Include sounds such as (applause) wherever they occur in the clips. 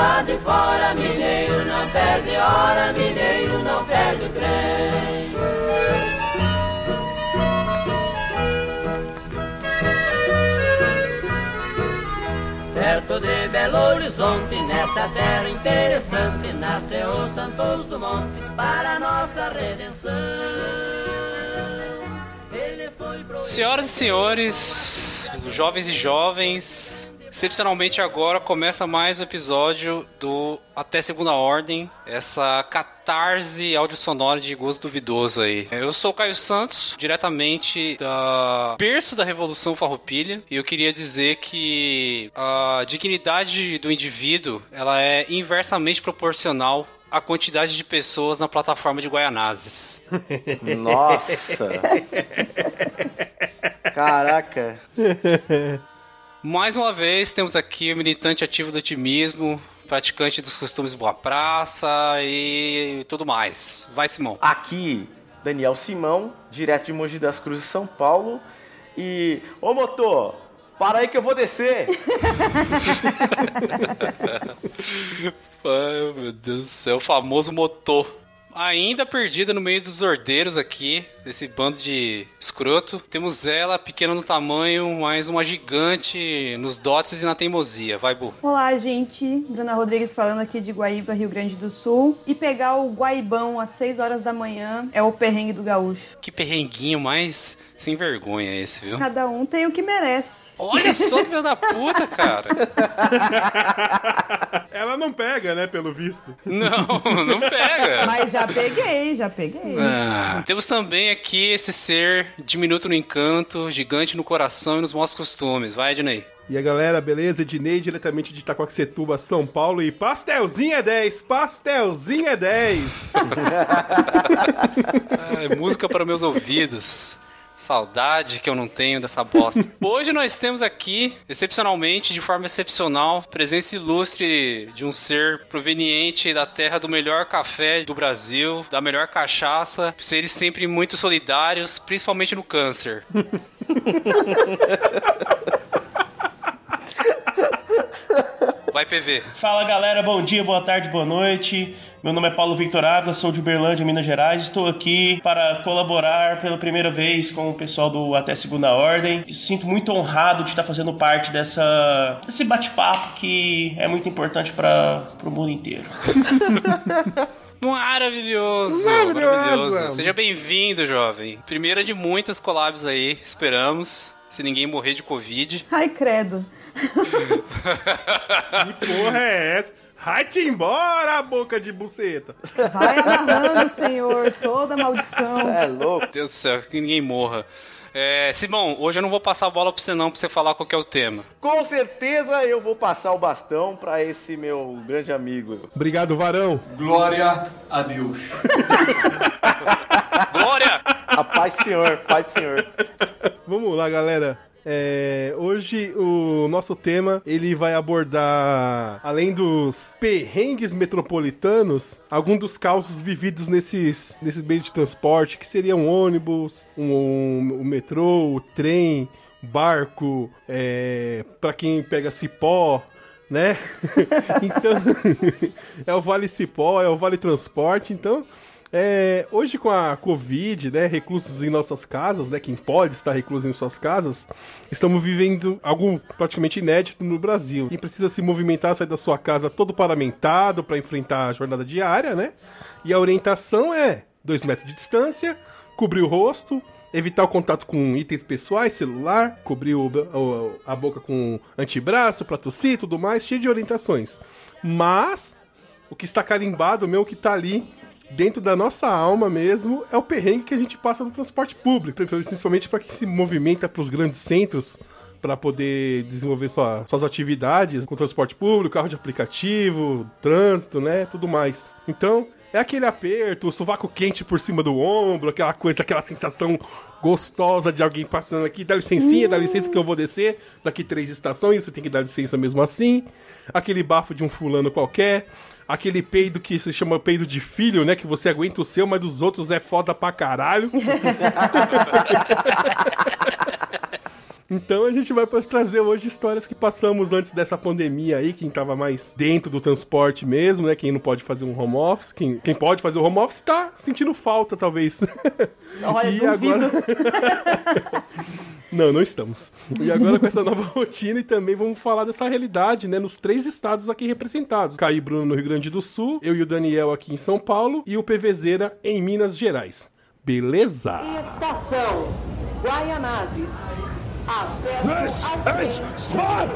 lá de fora, mineiro não perde hora, mineiro não perde o trem. Perto de Belo Horizonte, nessa terra interessante, nasceu Santos Dumont para nossa redenção. Senhoras e senhores, jovens e jovens, Excepcionalmente agora começa mais um episódio do Até Segunda Ordem, essa catarse audiosonora de gosto duvidoso aí. Eu sou o Caio Santos, diretamente da berço da Revolução Farroupilha, e eu queria dizer que a dignidade do indivíduo, ela é inversamente proporcional à quantidade de pessoas na plataforma de Guaianazes. Nossa! (laughs) Caraca! (laughs) Mais uma vez, temos aqui o militante ativo do otimismo, praticante dos costumes boa praça e tudo mais. Vai, Simão. Aqui, Daniel Simão, direto de Mogi das Cruzes, São Paulo. E, ô motor, para aí que eu vou descer. (laughs) Ai, meu Deus do céu, o famoso motor. Ainda perdida no meio dos ordeiros aqui, desse bando de escroto. Temos ela, pequena no tamanho, mas uma gigante nos dotes e na teimosia. Vai, Bu. Olá, gente. Bruna Rodrigues falando aqui de Guaíba, Rio Grande do Sul. E pegar o Guaibão às 6 horas da manhã é o perrengue do gaúcho. Que perrenguinho mais sem vergonha esse, viu? Cada um tem o que merece. Olha só, (laughs) filho da puta, cara. Ela não pega, né, pelo visto. Não, não pega. Mas já peguei, já peguei. Ah, temos também aqui esse ser diminuto no encanto, gigante no coração e nos maus costumes. Vai, Ednei. E a galera, beleza? Ednei, diretamente de Itacoaxetuba, São Paulo. E pastelzinho é 10, pastelzinho é 10. Ai, (laughs) música para meus ouvidos. Saudade que eu não tenho dessa bosta. (laughs) Hoje nós temos aqui, excepcionalmente, de forma excepcional, presença ilustre de um ser proveniente da terra do melhor café do Brasil, da melhor cachaça, seres sempre muito solidários, principalmente no câncer. (laughs) Vai, PV. Fala galera, bom dia, boa tarde, boa noite. Meu nome é Paulo Victor Ávila, sou de Uberlândia, Minas Gerais. Estou aqui para colaborar pela primeira vez com o pessoal do Até Segunda Ordem. Sinto muito honrado de estar fazendo parte dessa, desse bate-papo que é muito importante para o mundo inteiro. (laughs) Maravilhoso, maravilhoso. Seja bem-vindo, jovem. Primeira de muitas collabs aí, esperamos se ninguém morrer de Covid. Ai, credo. (laughs) que porra é essa? Vai-te embora, boca de buceta. Vai amarrando, senhor, toda maldição. É louco. Deus do céu, que ninguém morra. É, Simão, hoje eu não vou passar a bola pra você não, pra você falar qual é o tema. Com certeza eu vou passar o bastão pra esse meu grande amigo. Obrigado, Varão. Glória a Deus. (laughs) Glória! A paz senhor, paz senhor. Vamos lá, galera. É, hoje o nosso tema ele vai abordar, além dos perrengues metropolitanos, alguns dos causos vividos nesses, nesses meios de transporte, que seriam ônibus, um, um, o metrô, o trem, barco, é, para quem pega cipó, né? (laughs) então, (laughs) é o Vale Cipó, é o Vale Transporte, então é, hoje com a Covid, né, reclusos em nossas casas, né, quem pode estar recluso em suas casas, estamos vivendo algo praticamente inédito no Brasil. Quem precisa se movimentar, sair da sua casa todo paramentado para enfrentar a jornada diária, né? E a orientação é 2 metros de distância, cobrir o rosto, evitar o contato com itens pessoais, celular, cobrir o, o, a boca com antebraço para tossir e tudo mais, cheio de orientações. Mas o que está carimbado, mesmo que está ali dentro da nossa alma mesmo, é o perrengue que a gente passa no transporte público, principalmente para quem se movimenta para os grandes centros para poder desenvolver sua, suas atividades com transporte público, carro de aplicativo, trânsito, né, tudo mais. Então, é aquele aperto, o sovaco quente por cima do ombro, aquela coisa, aquela sensação gostosa de alguém passando aqui, dá licencinha, dá licença que eu vou descer, daqui três estações, você tem que dar licença mesmo assim. Aquele bafo de um fulano qualquer, aquele peido que se chama peido de filho, né? Que você aguenta o seu, mas dos outros é foda pra caralho. (laughs) Então a gente vai trazer hoje histórias que passamos antes dessa pandemia aí, quem tava mais dentro do transporte mesmo, né? Quem não pode fazer um home office, quem, quem pode fazer o home office tá sentindo falta, talvez. Olha, (laughs) e duvido. agora. (laughs) Não, não estamos. E agora com essa nova (laughs) rotina e também vamos falar dessa realidade, né, nos três estados aqui representados. Caí Bruno no Rio Grande do Sul, eu e o Daniel aqui em São Paulo e o PVZera em Minas Gerais. Beleza? Estação Guaianazes. Acesso ao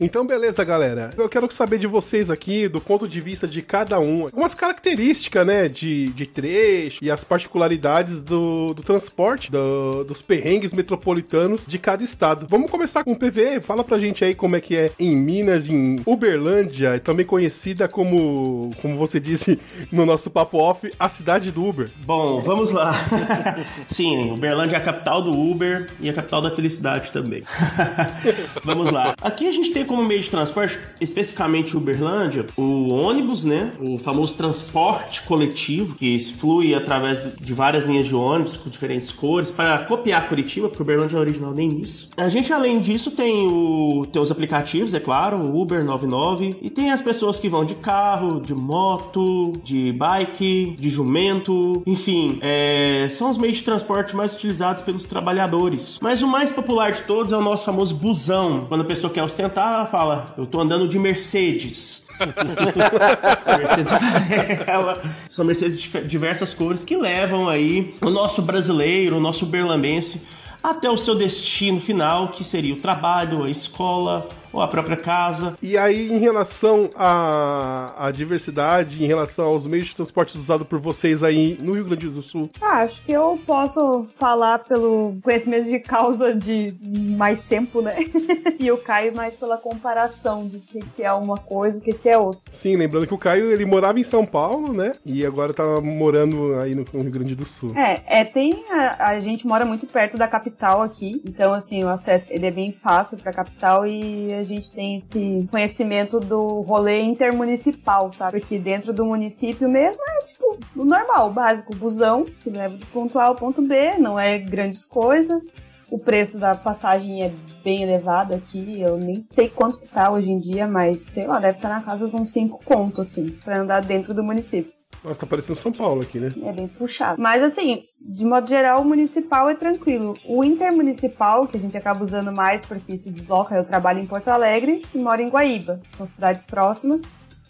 Então, beleza, galera. Eu quero saber de vocês aqui, do ponto de vista de cada um, algumas características, né, de, de trecho e as particularidades do, do transporte, do- dos perrengues metropolitanos de cada estado. Vamos começar com o PV. Fala pra gente aí como é que é em Minas, em Uberlândia, também conhecida como, como você disse (laughs) no nosso papo off, a cidade do Uber. Bom, vamos lá. (laughs) Sim, Uberlândia é a capital do Uber e a capital da felicidade também. (laughs) vamos lá. Aqui a gente tem como meio de transporte, especificamente Uberlândia, o ônibus, né? O famoso transporte coletivo, que flui através de várias linhas de ônibus com diferentes cores, para copiar Curitiba, porque Uberlândia é original nem nisso. A gente, além disso, tem, o, tem os aplicativos, é claro, o Uber 99, e tem as pessoas que vão de carro, de moto, de bike, de jumento, enfim, é, são os meios de transporte mais utilizados pelos trabalhadores. Mas o mais popular de todos é o nosso famoso busão. Quando a pessoa quer ostentar, ela fala: Eu tô andando de Mercedes. (laughs) Mercedes (laughs) amarela. São Mercedes de diversas cores que levam aí o nosso brasileiro, o nosso berlambense até o seu destino final, que seria o trabalho, a escola ou a própria casa. E aí, em relação à, à diversidade, em relação aos meios de transporte usados por vocês aí no Rio Grande do Sul, Ah, acho que eu posso falar pelo conhecimento de causa de mais tempo, né? (laughs) e o Caio mais pela comparação de o que, que é uma coisa e o que, que é outra. Sim, lembrando que o Caio ele morava em São Paulo, né? E agora tá morando aí no, no Rio Grande do Sul. É, é tem a, a gente mora muito perto da capital aqui, então assim o acesso ele é bem fácil para a capital e a gente tem esse conhecimento do rolê intermunicipal, sabe? Porque dentro do município mesmo é tipo o normal, o básico, o busão que leva do ponto A ao ponto B, não é grandes coisas. O preço da passagem é bem elevado aqui, eu nem sei quanto que tá hoje em dia, mas sei lá, deve estar na casa de uns 5 contos, assim, pra andar dentro do município. Nossa, tá parecendo São Paulo aqui, né? É bem puxado. Mas assim, de modo geral, o municipal é tranquilo. O intermunicipal, que a gente acaba usando mais porque se desloca, eu trabalho em Porto Alegre e moro em Guaíba, são cidades próximas.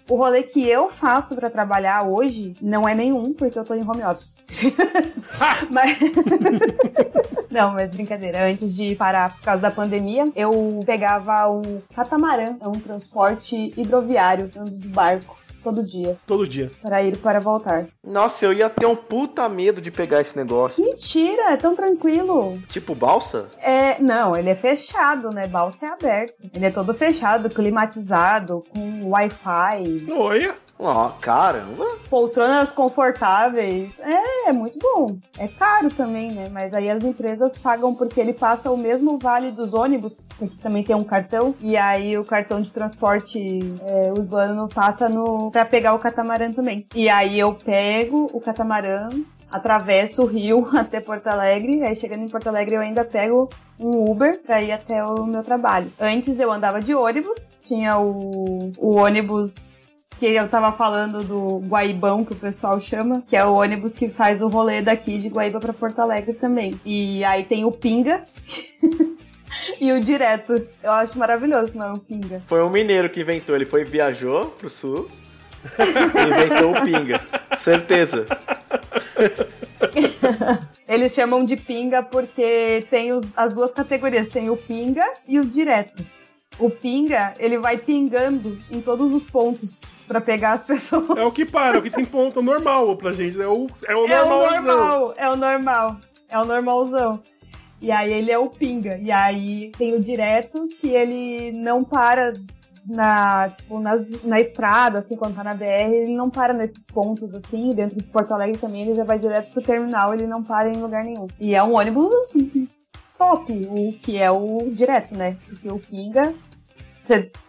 O rolê que eu faço pra trabalhar hoje não é nenhum, porque eu tô em home office. (laughs) (laughs) mas... (laughs) Não, mas brincadeira. Antes de parar por causa da pandemia, eu pegava o catamarã, é um transporte hidroviário, ando de barco todo dia, Todo dia. para ir para voltar. Nossa, eu ia ter um puta medo de pegar esse negócio. Mentira, é tão tranquilo. Tipo balsa? É, não, ele é fechado, né? Balsa é aberto. Ele é todo fechado, climatizado, com Wi-Fi, Olha! Ó, caramba. poltronas confortáveis. É, é muito bom. É caro também, né? Mas aí as empresas pagam porque ele passa o mesmo vale dos ônibus, que também tem um cartão, e aí o cartão de transporte é, urbano passa no para pegar o catamarã também. E aí eu pego o catamarã atravesso o rio (laughs) até Porto Alegre, aí chegando em Porto Alegre eu ainda pego um Uber pra ir até o meu trabalho. Antes eu andava de ônibus, tinha o, o ônibus que eu tava falando do Guaibão, que o pessoal chama, que é o ônibus que faz o rolê daqui de Guaíba pra Porto Alegre também. E aí tem o Pinga (laughs) e o Direto. Eu acho maravilhoso, não, o Pinga. Foi um mineiro que inventou. Ele foi viajou pro sul e (laughs) inventou o pinga. Certeza. (laughs) Eles chamam de Pinga porque tem os- as duas categorias, tem o Pinga e o Direto. O Pinga, ele vai pingando em todos os pontos pra pegar as (laughs) pessoas. É o que para, é o que tem ponto normal pra gente. É o, é o É o normalzão. normal, é o normal. É o normalzão. E aí ele é o pinga. E aí tem o direto, que ele não para na, tipo, nas, na estrada, assim, quando tá na BR, ele não para nesses pontos, assim, dentro de Porto Alegre também, ele já vai direto pro terminal, ele não para em lugar nenhum. E é um ônibus, top, o que é o direto, né? Porque o Pinga,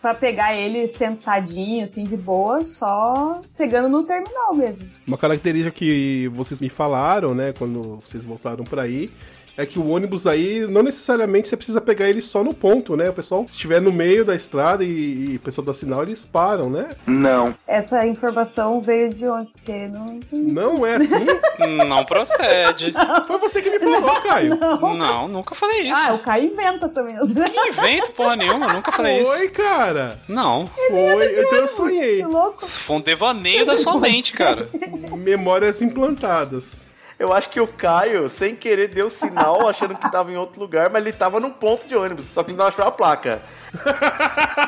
pra pegar ele sentadinho, assim, de boa, só pegando no terminal mesmo. Uma característica que vocês me falaram, né, quando vocês voltaram pra aí, é que o ônibus aí, não necessariamente você precisa pegar ele só no ponto, né? O pessoal, se estiver no meio da estrada e, e o pessoal dá sinal, eles param, né? Não. Essa informação veio de onde? Porque não entendi. Não é assim? (laughs) Não procede. Foi você que me falou, Caio. Não, nunca falei isso. Ah, o Caio inventa também. Não invento porra nenhuma, nunca falei isso. Foi, cara. Não. Foi. Então eu sonhei. Que louco. Isso foi um devaneio da sua mente, cara. Memórias implantadas. Eu acho que o Caio, sem querer, deu sinal (laughs) achando que tava em outro lugar, mas ele tava num ponto de ônibus, só que ele não achou a placa.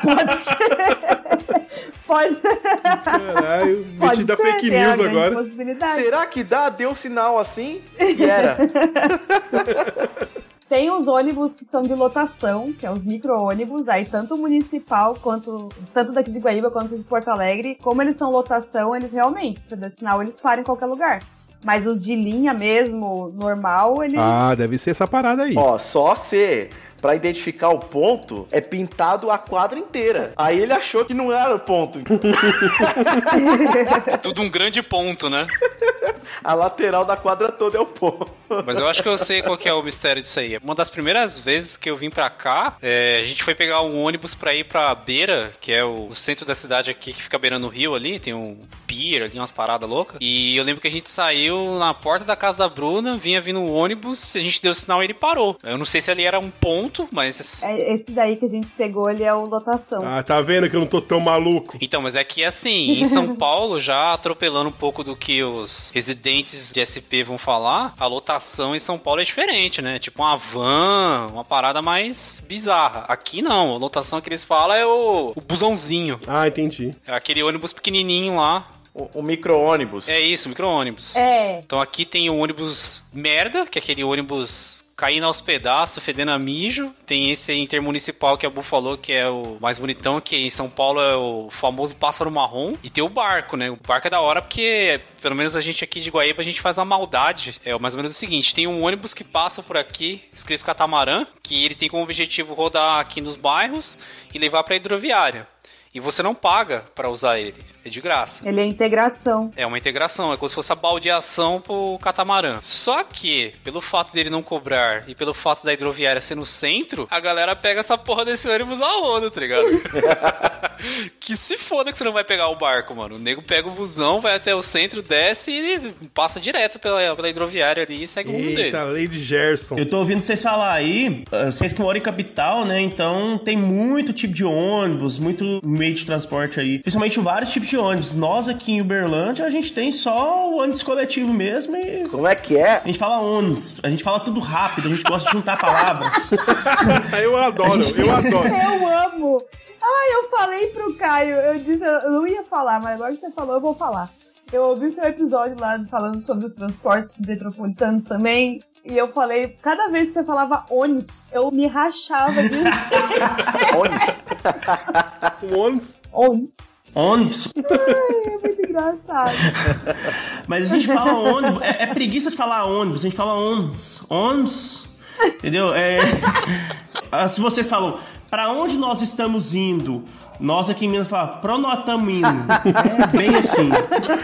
Pode ser. Pode, Caralho, pode metida ser, fake news grande agora. Será que dá? Deu sinal assim? E era. (laughs) Tem os ônibus que são de lotação, que é os micro-ônibus, aí tanto o municipal quanto tanto daqui de Guaíba quanto de Porto Alegre, como eles são lotação, eles realmente, se der sinal, eles param em qualquer lugar. Mas os de linha mesmo, normal, eles. Ah, deve ser essa parada aí. Ó, só se pra identificar o ponto é pintado a quadra inteira. Aí ele achou que não era o ponto. É tudo um grande ponto, né? (laughs) A lateral da quadra toda é o ponto. Mas eu acho que eu sei qual que é o mistério disso aí. Uma das primeiras vezes que eu vim pra cá, é, a gente foi pegar um ônibus pra ir pra Beira, que é o, o centro da cidade aqui, que fica beirando o rio ali, tem um pier ali, umas paradas loucas. E eu lembro que a gente saiu na porta da casa da Bruna, vinha vindo um ônibus, a gente deu sinal e ele parou. Eu não sei se ali era um ponto, mas... É, Esse daí que a gente pegou, ele é o lotação. Ah, tá vendo que eu não tô tão maluco? Então, mas é que assim, em São (laughs) Paulo, já atropelando um pouco do que os residentes de SP vão falar, a lotação em São Paulo é diferente, né? Tipo uma van, uma parada mais bizarra. Aqui não, a lotação que eles falam é o, o busãozinho. Ah, entendi. É aquele ônibus pequenininho lá. O, o micro-ônibus. É isso, micro-ônibus. É. Então aqui tem o ônibus merda, que é aquele ônibus caindo aos pedaços, fedendo a mijo. Tem esse intermunicipal que a Bu falou que é o mais bonitão, que em São Paulo é o famoso pássaro marrom. E tem o barco, né? O barco é da hora porque, pelo menos a gente aqui de Guaíba, a gente faz uma maldade. É mais ou menos o seguinte: tem um ônibus que passa por aqui, escrito catamarã, que ele tem como objetivo rodar aqui nos bairros e levar pra hidroviária. E você não paga pra usar ele. É de graça. Ele é integração. É uma integração, é como se fosse a baldeação pro catamarã. Só que, pelo fato dele não cobrar e pelo fato da hidroviária ser no centro, a galera pega essa porra desse ônibus a onda, tá ligado? (laughs) que se foda que você não vai pegar o barco, mano. O nego pega o busão, vai até o centro, desce e passa direto pela, pela hidroviária ali e segue o rumo dele. Eita, Lady Gerson. Eu tô ouvindo vocês falar aí, ah, vocês que moram em capital, né? Então tem muito tipo de ônibus, muito meio de transporte aí. Principalmente vários tipos de ônibus. Nós aqui em Uberlândia, a gente tem só o ônibus coletivo mesmo e. Como é que é? A gente fala ônibus, a gente fala tudo rápido, a gente gosta de juntar palavras. (laughs) eu adoro, eu adoro. Eu amo! Ah, eu falei pro Caio, eu disse, eu não ia falar, mas agora que você falou, eu vou falar. Eu ouvi o seu episódio lá falando sobre os transportes metropolitanos também. E eu falei, cada vez que você falava ônibus, eu me rachava de (laughs) (laughs) Ônibus. Ônibus. Ônibus. Ai, (laughs) é muito engraçado. Mas a gente fala ônibus. É, é preguiça de falar ônibus, a gente fala ônibus. Ônibus. Entendeu? É... (laughs) Ah, Se vocês falam, pra onde nós estamos indo? Nós aqui em Minas falamos, pra onde nós estamos indo? É bem assim.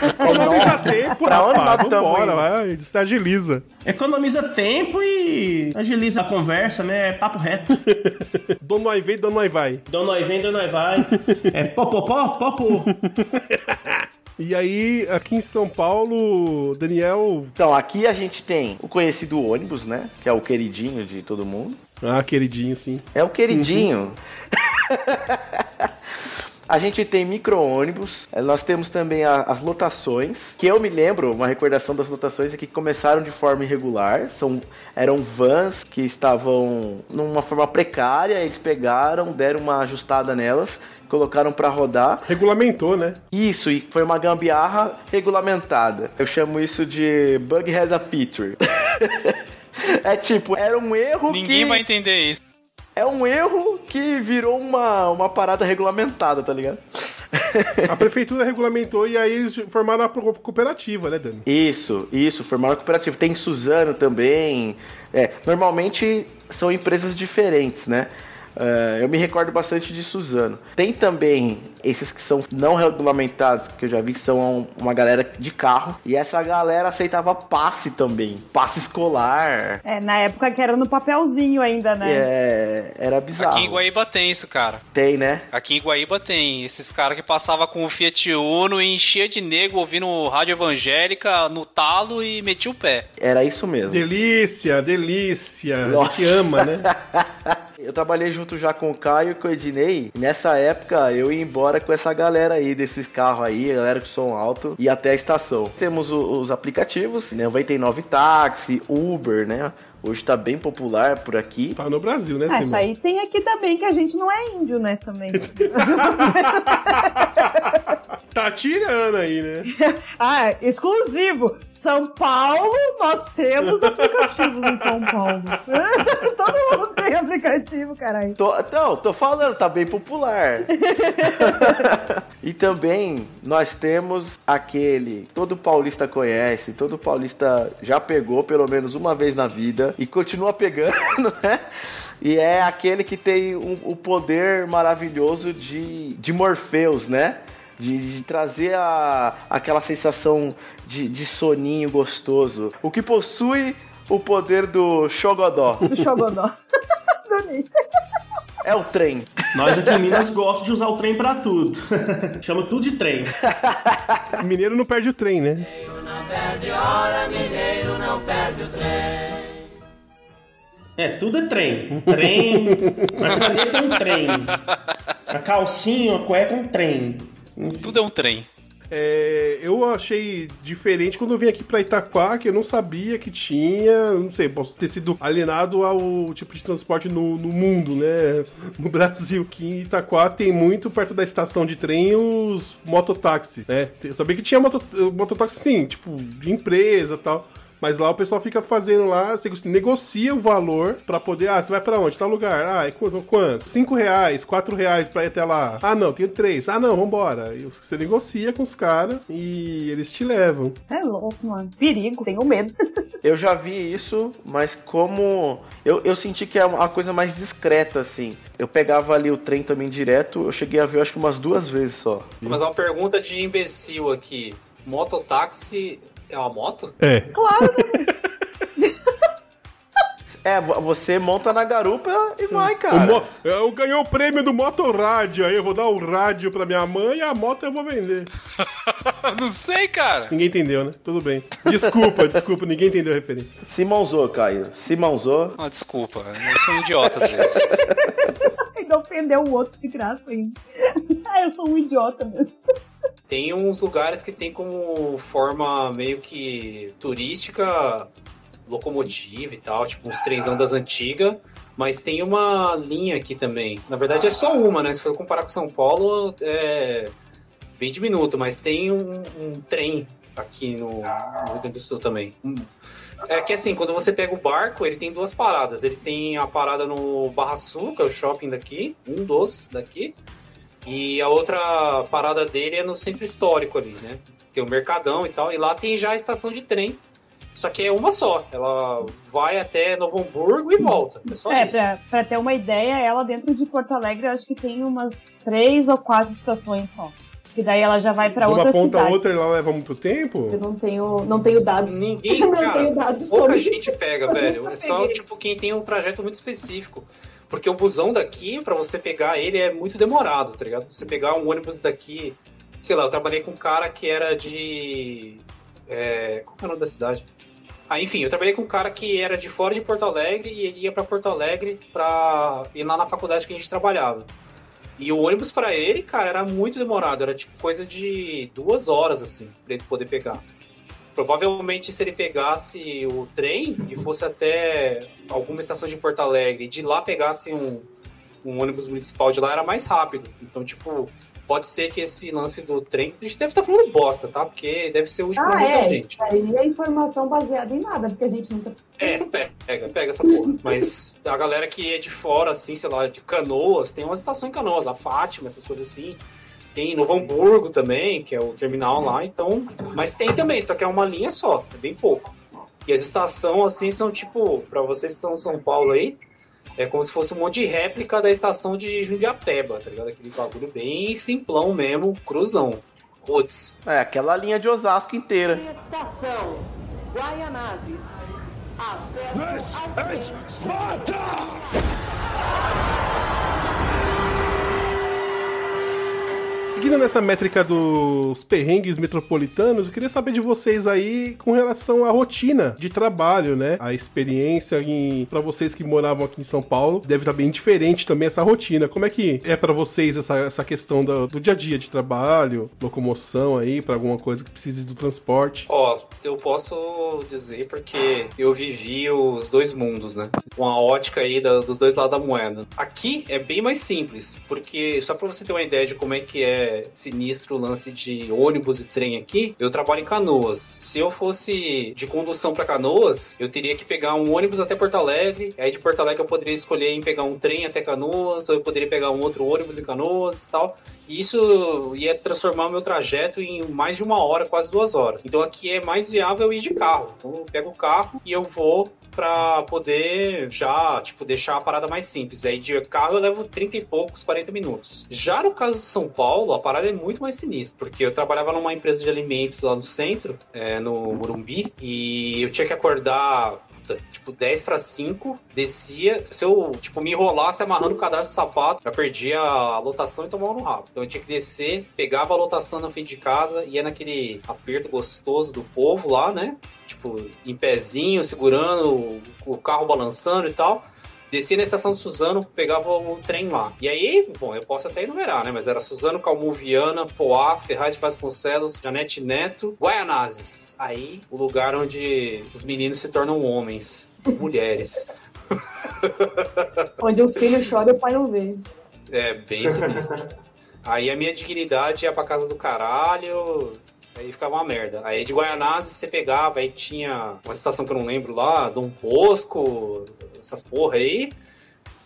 Economiza tempo, Pra onde rapaz. Vambora, vai. Se agiliza. Economiza tempo e agiliza a conversa, né? É papo reto. (laughs) Dom nós vem, dom nós vai. Dom nós vem, dom nós vai. É popopó, popô. (laughs) E aí, aqui em São Paulo, Daniel. Então, aqui a gente tem o conhecido ônibus, né? Que é o queridinho de todo mundo. Ah, queridinho, sim. É o queridinho. (laughs) A gente tem micro-ônibus, eh, nós temos também a- as lotações, que eu me lembro, uma recordação das lotações é que começaram de forma irregular, são, eram vans que estavam numa forma precária, eles pegaram, deram uma ajustada nelas, colocaram para rodar, Regulamentou, né? isso, e foi uma gambiarra regulamentada. Eu chamo isso de bug has a feature. (laughs) é tipo, era um erro Ninguém que... vai entender isso. é um erro que virou uma, uma parada regulamentada, tá ligado? A prefeitura regulamentou e aí eles formaram a co- cooperativa, né, Dani? Isso, isso, formaram cooperativa. Tem Suzano também. É, normalmente são empresas diferentes, né? É, eu me recordo bastante de Suzano. Tem também esses que são não regulamentados, que eu já vi que são uma galera de carro. E essa galera aceitava passe também. Passe escolar. É, na época que era no papelzinho ainda, né? É, era bizarro. Aqui em Guaíba tem isso, cara. Tem, né? Aqui em Guaíba tem esses caras que passavam com o Fiat Uno e enchia de nego ouvindo rádio evangélica no talo e metia o pé. Era isso mesmo. Delícia, delícia. A Nossa. gente ama, né? (laughs) Eu trabalhei junto já com o Caio e com o Ednei. Nessa época eu ia embora com essa galera aí, desses carros aí, galera com som alto, e até a estação. Temos os aplicativos, né? 99 Táxi, Uber, né? Hoje tá bem popular por aqui. Tá no Brasil, né, Ah, isso Simão? aí tem aqui também, que a gente não é índio, né, também. (laughs) Tá tirando aí, né? (laughs) ah, exclusivo. São Paulo, nós temos aplicativos em São Paulo. (laughs) Todo mundo tem aplicativo, caralho. Tô, não, tô falando, tá bem popular. e também nós temos aquele, todo paulista conhece, todo paulista já pegou pelo menos uma vez na vida e continua pegando, (laughs) né? E é aquele que tem um- o poder maravilhoso de, de Morpheus, né? De, de trazer a, aquela sensação de, de soninho gostoso. O que possui o poder do Shogodó. (laughs) Do. Adorei. (laughs) É o trem. Nós aqui em Minas gostamos de usar o trem pra tudo. Chama tudo de trem. Mineiro não perde o trem, né? Não perde hora, mineiro não perde o trem. É, tudo é trem. Um trem, (laughs) a caneta é um trem. A calcinha, a cueca é um trem. Tudo é um trem. É, eu achei diferente quando eu vim aqui pra Itaquá, que eu não sabia que tinha, não sei, posso ter sido alienado ao tipo de transporte no, no mundo, né? No Brasil, que em Itaquá tem muito perto da estação de trem os mototáxi, né? Eu sabia que tinha moto, mototáxi sim, tipo, de empresa e tal. Mas lá o pessoal fica fazendo lá, você negocia o valor pra poder. Ah, você vai pra onde? Tal lugar. Ah, é qu- quanto? Cinco reais, quatro reais pra ir até lá. Ah, não, tenho três. Ah, não, vambora. E você negocia com os caras e eles te levam. É louco, mano. Perigo, tenho medo. (laughs) Eu já vi isso, mas como. Eu, eu senti que é uma coisa mais discreta, assim. Eu pegava ali o trem também direto, eu cheguei a ver acho que umas duas vezes só. Mas uma pergunta de imbecil aqui. Mototáxi é uma moto? É. Claro, É, vo- você monta na garupa e vai, cara. eu ganhei o prêmio do Motorrádio, aí eu vou dar o rádio pra minha mãe e a moto eu vou vender. (laughs) Não sei, cara. Ninguém entendeu, né? Tudo bem. Desculpa, desculpa, ninguém entendeu a referência. Se mãozou, Caio. Se mãozou. Ah, desculpa, eu sou um idiota às vezes. (laughs) ainda ofendeu o outro de graça ainda. (laughs) ah, eu sou um idiota mesmo. Tem uns lugares que tem como forma meio que turística, locomotiva e tal, tipo uns trenzão das antigas. Mas tem uma linha aqui também. Na verdade é só uma, né? Se for comparar com São Paulo, é bem diminuto, mas tem um, um trem aqui no, no Rio Grande do Sul também. Um- É que assim, quando você pega o barco, ele tem duas paradas. Ele tem a parada no Barra Sul, que é o shopping daqui, um dos daqui. E a outra parada dele é no centro histórico ali, né? Tem o Mercadão e tal. E lá tem já a estação de trem. Só que é uma só. Ela vai até Novo Hamburgo e volta. É só É, isso. pra, pra ter uma ideia, ela dentro de Porto Alegre, eu acho que tem umas três ou quatro estações só. Que daí ela já vai pra De uma outras ponta a outra ela leva muito tempo? Eu não tenho, não tenho dados. Ninguém, (laughs) não cara, tenho dados pouca sobre. gente pega, (laughs) velho. É só, tipo, quem tem um trajeto muito específico. Porque o busão daqui, pra você pegar ele, é muito demorado, tá ligado? Você pegar um ônibus daqui... Sei lá, eu trabalhei com um cara que era de... É, qual é o nome da cidade? Ah, enfim, eu trabalhei com um cara que era de fora de Porto Alegre e ele ia pra Porto Alegre pra ir lá na faculdade que a gente trabalhava. E o ônibus pra ele, cara, era muito demorado. Era tipo coisa de duas horas, assim, pra ele poder pegar. Provavelmente, se ele pegasse o trem e fosse até alguma estação de Porto Alegre e de lá pegasse um, um ônibus municipal de lá era mais rápido. Então, tipo, pode ser que esse lance do trem. A gente deve estar falando bosta, tá? Porque deve ser útil pra Ah, muita é. gente. Isso aí é informação baseada em nada, porque a gente nunca. É, pega, pega essa porra. Mas a galera que é de fora, assim, sei lá, de Canoas, tem umas estações em Canoas, a Fátima, essas coisas assim. Tem Novo Hamburgo também, que é o terminal lá, então. Mas tem também, só que é uma linha só, é bem pouco. E as estações, assim, são tipo, pra vocês que estão em São Paulo aí, é como se fosse um monte de réplica da estação de Jundiapeba, tá ligado? Aquele bagulho bem simplão mesmo, cruzão. Putz. É, aquela linha de Osasco inteira. Estação Guaianazes. Acesso ao Seguindo nessa métrica dos perrengues metropolitanos, eu queria saber de vocês aí com relação à rotina de trabalho, né? A experiência para vocês que moravam aqui em São Paulo, deve estar bem diferente também essa rotina. Como é que é pra vocês essa, essa questão do, do dia a dia de trabalho, locomoção aí pra alguma coisa que precise do transporte? Ó, eu posso dizer porque eu vivi os dois mundos, né? Uma ótica aí da- dos dois lados da moeda. Aqui é bem mais simples, porque só pra você ter uma ideia de como é que é sinistro o lance de ônibus e trem aqui, eu trabalho em Canoas. Se eu fosse de condução pra Canoas, eu teria que pegar um ônibus até Porto Alegre, aí de Porto Alegre eu poderia escolher em pegar um trem até Canoas, ou eu poderia pegar um outro ônibus em Canoas e tal. E isso ia transformar o meu trajeto em mais de uma hora, quase duas horas. Então aqui é mais viável ir de carro. Então eu pego o carro e eu vou pra poder já, tipo, deixar a parada mais simples. Aí de carro eu levo 30 e poucos, 40 minutos. Já no caso de São Paulo, a parada é muito mais sinistra, porque eu trabalhava numa empresa de alimentos lá no centro, é, no Morumbi, e eu tinha que acordar puta, tipo 10 para 5, descia. Se eu, tipo, me enrolasse amarrando o cadastro do sapato, já perdia a lotação e tomava no rabo. Então eu tinha que descer, pegava a lotação na frente de casa, ia naquele aperto gostoso do povo lá, né? Tipo, em pezinho, segurando, o carro balançando e tal. Descia na estação de Suzano, pegava o trem lá. E aí, bom, eu posso até enumerar, né? Mas era Suzano, Calmuviana, Poá, Ferraz de Vasconcelos, Janete Neto, Guaianazes. Aí, o lugar onde os meninos se tornam homens, mulheres. (laughs) Onde o filho chora e o pai não vê. É, bem sinistro. Aí a minha dignidade ia pra casa do caralho, aí ficava uma merda. Aí de Guaianazes você pegava, aí tinha uma estação que eu não lembro lá, Dom Bosco, essas porra aí.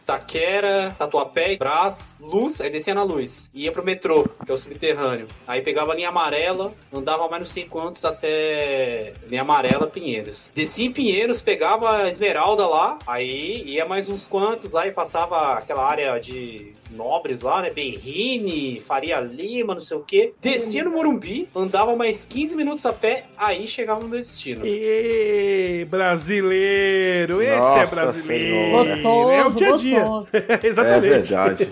Taquera, Tatuapé, Brás, Luz, aí descia na Luz. Ia pro metrô, que é o subterrâneo. Aí pegava a linha amarela, andava mais uns 5 anos até linha amarela, Pinheiros. Descia em Pinheiros, pegava a Esmeralda lá, aí ia mais uns quantos, aí passava aquela área de nobres lá, né? Berrine, Faria Lima, não sei o quê. Descia no Morumbi, andava mais 15 minutos a pé, aí chegava no meu destino. E brasileiro, esse é Nossa brasileiro. Gostoso, é o dia a dia. Gostoso. (laughs) Exatamente. É verdade.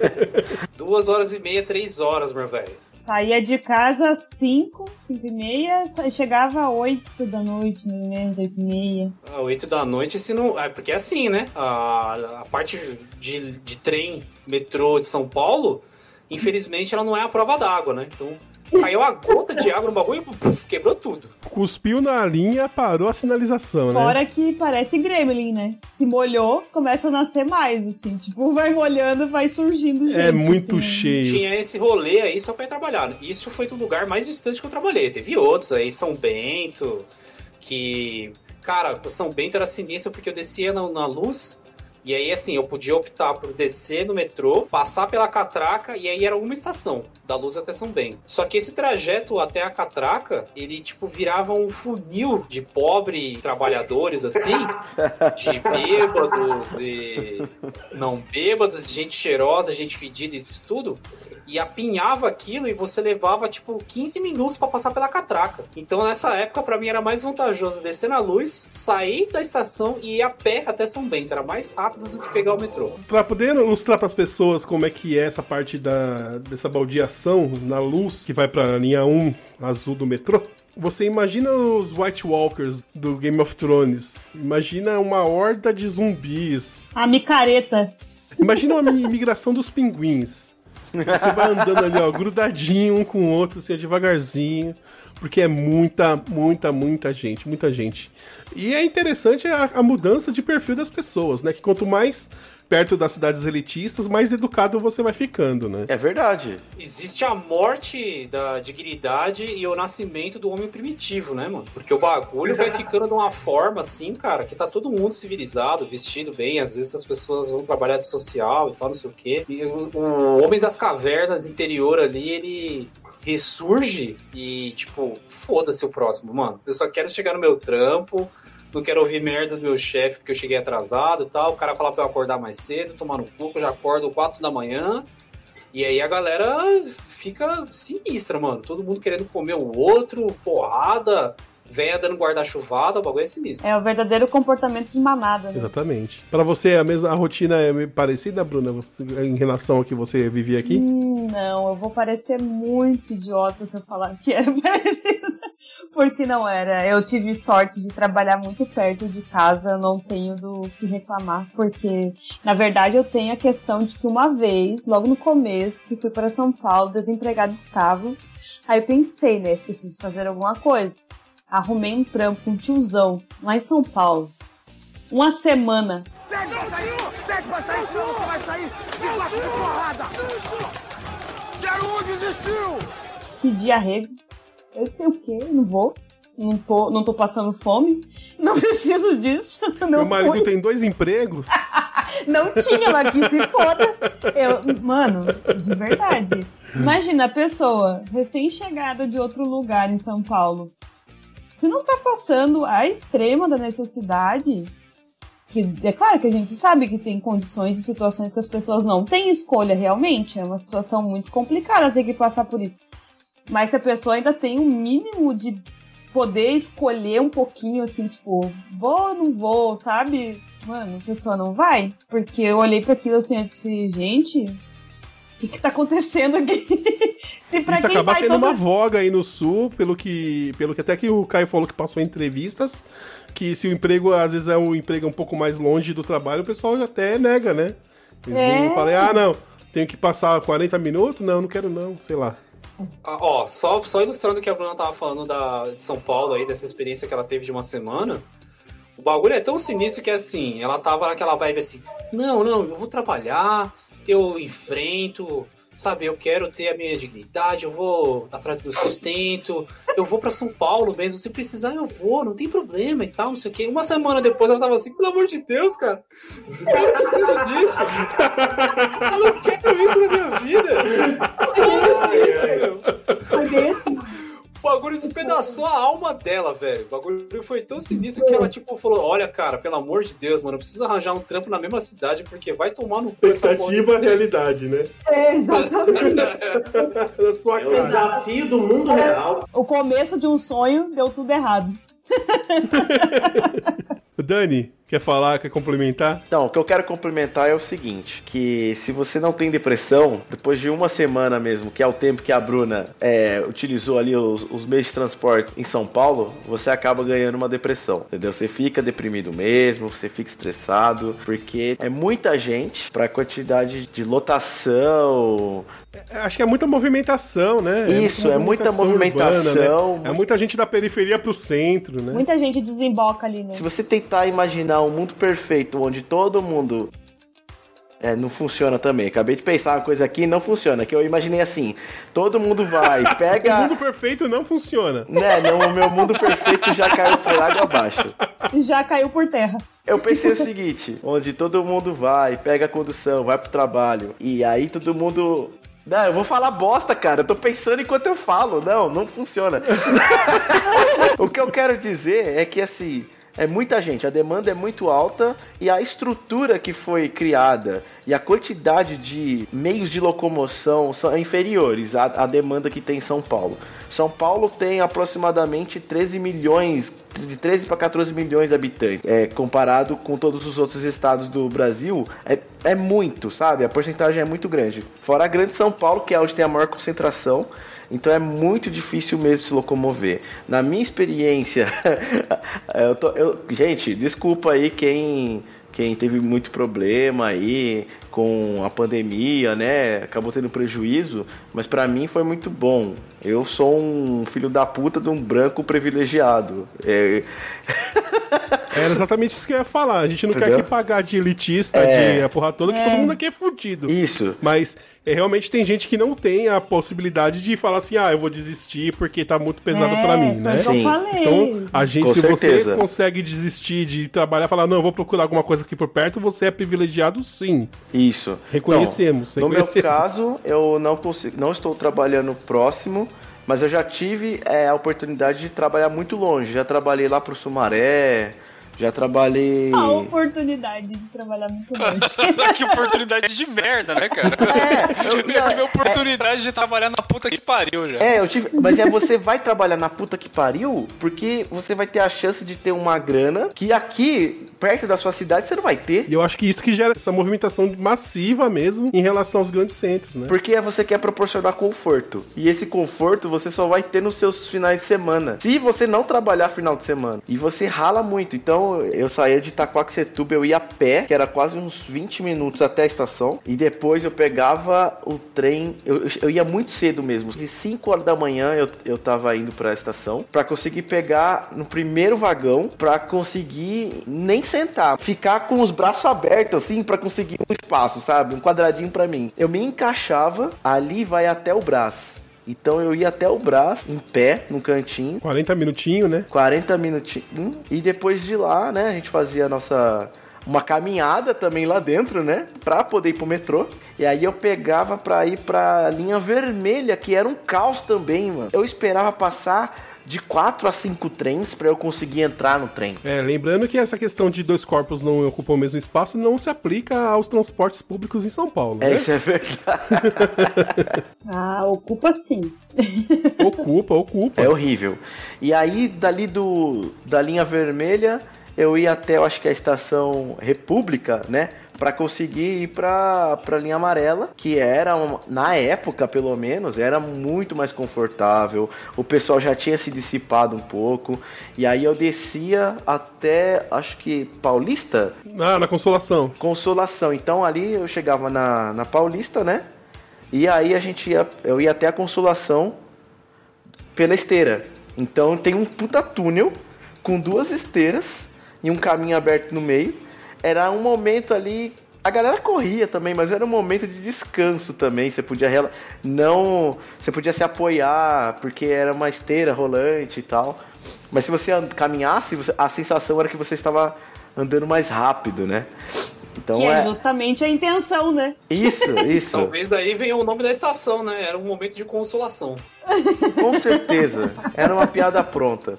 (laughs) Duas horas e meia, três horas, meu velho. Saía de casa às 5, 5 e meia, chegava às 8 da noite, mais ou menos, 8 e meia. Ah, 8 da noite, se não. É porque é assim, né? A, a parte de, de trem, metrô de São Paulo, infelizmente, ela não é a prova d'água, né? Então, caiu a gota de água no bagulho e quebrou tudo. Cuspiu na linha, parou a sinalização, né? Fora que parece gremlin, né? Se molhou, começa a nascer mais, assim. Tipo, vai molhando, vai surgindo gente. É muito assim. cheio. Tinha esse rolê aí só pra ir trabalhar. Isso foi do lugar mais distante que eu trabalhei. Teve outros aí, São Bento, que. Cara, São Bento era sinistro porque eu descia na, na luz. E aí, assim, eu podia optar por descer no metrô, passar pela catraca, e aí era uma estação, da luz até São Bento. Só que esse trajeto até a catraca, ele, tipo, virava um funil de pobre trabalhadores, assim, (laughs) de bêbados, de não bêbados, de gente cheirosa, gente fedida, isso tudo e apinhava aquilo e você levava tipo 15 minutos pra passar pela catraca. Então nessa época pra mim era mais vantajoso descer na luz, sair da estação e ir a pé até São Bento, era mais rápido do que pegar o metrô. Pra poder ilustrar pras pessoas como é que é essa parte da, dessa baldeação na luz que vai pra linha 1 azul do metrô. Você imagina os White Walkers do Game of Thrones. Imagina uma horda de zumbis. A micareta. Imagina uma imigração dos pinguins. Você vai andando ali, ó, grudadinho um com o outro, assim, devagarzinho. Porque é muita, muita, muita gente, muita gente. E é interessante a, a mudança de perfil das pessoas, né? Que quanto mais perto das cidades elitistas, mais educado você vai ficando, né? É verdade. Existe a morte da dignidade e o nascimento do homem primitivo, né, mano? Porque o bagulho vai ficando de uma forma assim, cara, que tá todo mundo civilizado, vestido bem. Às vezes as pessoas vão trabalhar de social e tal, não sei o quê. E o, o homem das cavernas interior ali, ele ressurge e, tipo, foda-se o próximo, mano. Eu só quero chegar no meu trampo, não quero ouvir merda do meu chefe porque eu cheguei atrasado e tal. O cara fala pra eu acordar mais cedo, tomar no cu, eu já acordo 4 da manhã. E aí a galera fica sinistra, mano. Todo mundo querendo comer o outro, porrada, véia dando guarda-chuvada, o bagulho é sinistro. É o verdadeiro comportamento de manada, né? Exatamente. Pra você, a mesma a rotina é parecida, Bruna, você- em relação ao que você vivia aqui? Hum, não, eu vou parecer muito idiota se eu falar que é (laughs) parecida. Porque não era. Eu tive sorte de trabalhar muito perto de casa, eu não tenho do que reclamar, porque na verdade eu tenho a questão de que uma vez, logo no começo, que fui para São Paulo, desempregado estava, aí eu pensei, né, preciso fazer alguma coisa. Arrumei um trampo com um tiozão lá em São Paulo. Uma semana. Pede pra sair! Pede pra sair, senão você vai sair de baixo de porrada! 01 desistiu! Pedi arrego. Eu sei o quê? Não vou. Não tô, não tô passando fome. (laughs) Não preciso disso. Não Meu marido fui. tem dois empregos. (laughs) Não tinha, mas que se foda. Eu, mano, de verdade. Imagina a pessoa recém-chegada de outro lugar em São Paulo. Se não tá passando a extrema da necessidade, que é claro que a gente sabe que tem condições e situações que as pessoas não têm escolha realmente. É uma situação muito complicada ter que passar por isso. Mas se a pessoa ainda tem um mínimo de poder escolher um pouquinho, assim, tipo, vou ou não vou, sabe? Mano, a pessoa não vai. Porque eu olhei para aquilo assim e disse, gente, o que que tá acontecendo aqui? (laughs) se pra Isso quem acaba vai sendo todo... uma voga aí no sul, pelo que, pelo que até que o Caio falou que passou em entrevistas, que se o emprego às vezes é um emprego um pouco mais longe do trabalho, o pessoal já até nega, né? Eles É. não falam, ah, não, tenho que passar 40 minutos? Não, não quero não, sei lá. Ah, Ó, só, só ilustrando o que a Bruna tava falando da, de São Paulo aí, dessa experiência que ela teve de uma semana. O bagulho é tão sinistro que assim, ela tava naquela vibe assim, não, não, eu vou trabalhar, eu enfrento, sabe, eu quero ter a minha dignidade, eu vou atrás do meu sustento, eu vou pra São Paulo mesmo, se precisar eu vou, não tem problema e tal, não sei o quê. Uma semana depois ela tava assim, pelo amor de Deus, cara, eu não preciso disso. (laughs) Eu não quero isso na minha vida. Que isso, meu? Bagulho despedaçou a alma dela, velho. O bagulho foi tão sinistro que ela, tipo, falou: Olha, cara, pelo amor de Deus, mano, eu preciso arranjar um trampo na mesma cidade porque vai tomar no. Expectativa, realidade, né? É, exatamente. Na (laughs) sua É o cara. desafio do mundo real. o começo de um sonho deu tudo errado. (laughs) Dani, quer falar, quer complementar? Então, o que eu quero complementar é o seguinte: que se você não tem depressão, depois de uma semana mesmo, que é o tempo que a Bruna é, utilizou ali os, os meios de transporte em São Paulo, você acaba ganhando uma depressão. Entendeu? Você fica deprimido mesmo, você fica estressado, porque é muita gente pra quantidade de lotação. É, Acho que é muita movimentação, né? Isso, é muita movimentação. urbana, né? É muita gente da periferia pro centro, né? Muita gente desemboca ali, né? Se você tentar imaginar um mundo perfeito onde todo mundo. É, não funciona também. Acabei de pensar uma coisa aqui e não funciona. Que eu imaginei assim: todo mundo vai, (laughs) O pega. mundo perfeito não funciona. Né, não, o meu mundo perfeito já caiu por água abaixo. Já caiu por terra. Eu pensei o seguinte: onde todo mundo vai, pega a condução, vai pro trabalho, e aí todo mundo. Não, eu vou falar bosta, cara. Eu tô pensando enquanto eu falo. Não, não funciona. (laughs) o que eu quero dizer é que assim. É muita gente, a demanda é muito alta e a estrutura que foi criada e a quantidade de meios de locomoção são inferiores à, à demanda que tem em São Paulo. São Paulo tem aproximadamente 13 milhões, de 13 para 14 milhões de habitantes. É, comparado com todos os outros estados do Brasil, é, é muito, sabe? A porcentagem é muito grande. Fora a grande São Paulo, que é onde tem a maior concentração. Então é muito difícil mesmo se locomover. Na minha experiência, (laughs) eu tô, eu- gente, desculpa aí quem quem teve muito problema aí com a pandemia, né? Acabou tendo prejuízo, mas pra mim foi muito bom. Eu sou um filho da puta de um branco privilegiado. É... (laughs) Era exatamente isso que eu ia falar. A gente não Entendeu? quer que pagar de elitista, É. de a porra toda, que É. todo mundo aqui é fudido. Isso. Mas é, realmente tem gente que não tem a possibilidade de falar assim, ah, eu vou desistir porque tá muito pesado É, pra mim, né? Sim. Então, a gente, Com se certeza. você consegue desistir de trabalhar e falar, não, eu vou procurar alguma coisa aqui por perto, você é privilegiado sim. Isso. Reconhecemos, Então, no meu reconhecemos. caso, eu não consigo, não estou trabalhando próximo, mas eu já tive é, a oportunidade de trabalhar muito longe. Já trabalhei lá pro Sumaré, já trabalhei. A oportunidade de trabalhar muito longe. (laughs) que oportunidade de merda, né, cara? É, eu (laughs) Eu tive a oportunidade de trabalhar na puta que pariu já. É, eu tive. Mas é você vai trabalhar na puta que pariu, porque você vai ter a chance de ter uma grana que aqui, perto da sua cidade, você não vai ter. E eu acho que isso que gera essa movimentação massiva mesmo em relação aos grandes centros, né? Porque você quer proporcionar conforto. E esse conforto você só vai ter nos seus finais de semana. Se você não trabalhar final de semana. E você rala muito. Então eu saía de Itaquaquecetuba, eu ia a pé, que era quase uns 20 minutos até a estação. E depois eu pegava o trem. Eu, eu ia muito cedo mesmo. De 5 horas da manhã eu, eu tava indo pra estação. Pra conseguir pegar no primeiro vagão. Pra conseguir nem sentar. Ficar com os braços abertos assim. Pra conseguir um espaço, sabe? Um quadradinho pra mim. Eu me encaixava. Ali vai até o braço. Então eu ia até o braço, em pé, no cantinho, 40 minutinhos, né? 40 minutinhos. E depois de lá, né, a gente fazia a nossa. Uma caminhada também lá dentro, né? Pra poder ir pro metrô. E aí eu pegava pra ir pra linha vermelha, que era um caos também, mano. Eu esperava passar de 4 a 5 trens pra eu conseguir entrar no trem. É, lembrando que essa questão de dois corpos não ocupam o mesmo espaço não se aplica aos transportes públicos em São Paulo, É, né? isso é verdade. (laughs) Ah, ocupa sim. (laughs) Ocupa, ocupa. É horrível. E aí, dali do da linha vermelha, eu ia até, eu acho que a estação República, né? Pra conseguir ir pra, pra linha amarela, que era, na época pelo menos, era muito mais confortável. O pessoal já tinha se dissipado um pouco. E aí eu descia até, acho que Paulista, Ah, na consolação. Consolação. Então ali eu chegava na, na Paulista, né? E aí a gente ia, eu ia até a Consolação pela esteira. Então tem um puta túnel com duas esteiras e um caminho aberto no meio. Era um momento ali, a galera corria também, mas era um momento de descanso também. Você podia rela- não, você podia se apoiar porque era uma esteira rolante e tal. Mas se você caminhasse, a sensação era que você estava andando mais rápido, né? Então que é é justamente a intenção, né? isso, (laughs) isso. Talvez daí venha o nome da estação, né? Era um momento de consolação. Com certeza. Era uma piada pronta.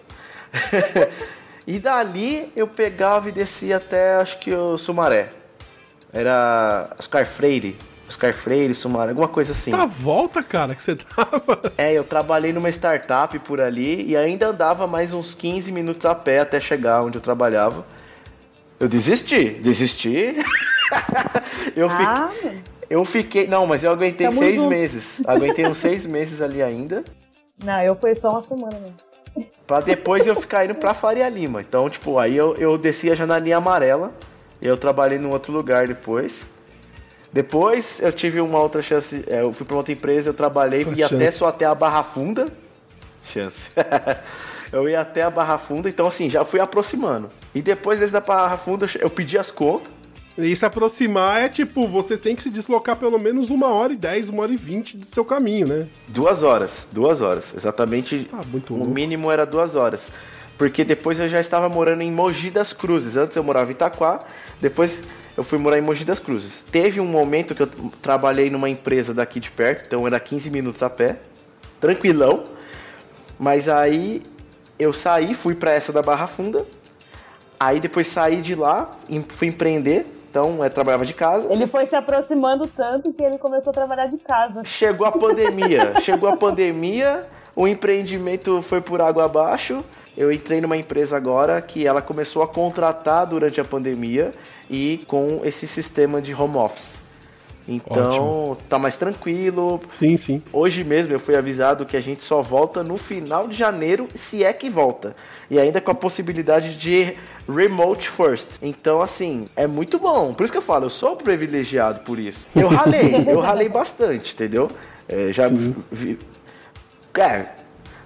(laughs) e dali eu pegava e descia até acho que o Sumaré. Era Oscar Freire. Oscar Freire, Sumaré, alguma coisa assim. Tá a volta, cara, que você tava. (laughs) É, eu trabalhei numa startup por ali e ainda andava mais uns 15 minutos a pé até chegar onde eu trabalhava. Eu desisti, desisti. (laughs) eu fiquei. Ah, Eu fiquei. Não, mas eu aguentei Tamo seis junto. meses. Aguentei uns seis (laughs) meses ali ainda. não, eu fui só uma semana mesmo. Pra depois eu ficar indo pra Faria Lima. Então, tipo, aí eu, eu desci a janelinha amarela. Eu trabalhei num outro lugar depois. Depois eu tive uma outra chance. é, eu fui pra outra empresa, eu trabalhei e até só até a Barra Funda. Chance. (laughs) eu ia até a Barra Funda, então assim, já fui aproximando. E depois desse da Barra Funda, eu pedi as contas. E se aproximar é tipo, você tem que se deslocar pelo menos uma hora e dez, uma hora e vinte do seu caminho, né? Duas horas, duas horas. Exatamente. Tá muito o mínimo era duas horas. Porque depois eu já estava morando em Mogi das Cruzes. Antes eu morava em Itaquá, depois eu fui morar em Mogi das Cruzes. Teve um momento que eu trabalhei numa empresa daqui de perto, então era 15 minutos a pé, tranquilão. Mas aí eu saí, fui para essa da Barra Funda. Aí depois saí de lá, fui empreender, então eu trabalhava de casa. Ele foi se aproximando tanto que ele começou a trabalhar de casa. Chegou a pandemia. (laughs) Chegou a pandemia, o empreendimento foi por água abaixo. Eu entrei numa empresa agora que ela começou a contratar durante a pandemia e com esse sistema de home office. Então, tá mais tranquilo. Sim, sim. Hoje mesmo eu fui avisado que a gente só volta no final de janeiro, se é que volta. E ainda com a possibilidade de remote first. Então, assim, é muito bom. Por isso que eu falo, eu sou privilegiado por isso. Eu ralei, (laughs) eu ralei bastante, entendeu? É, já vi. É,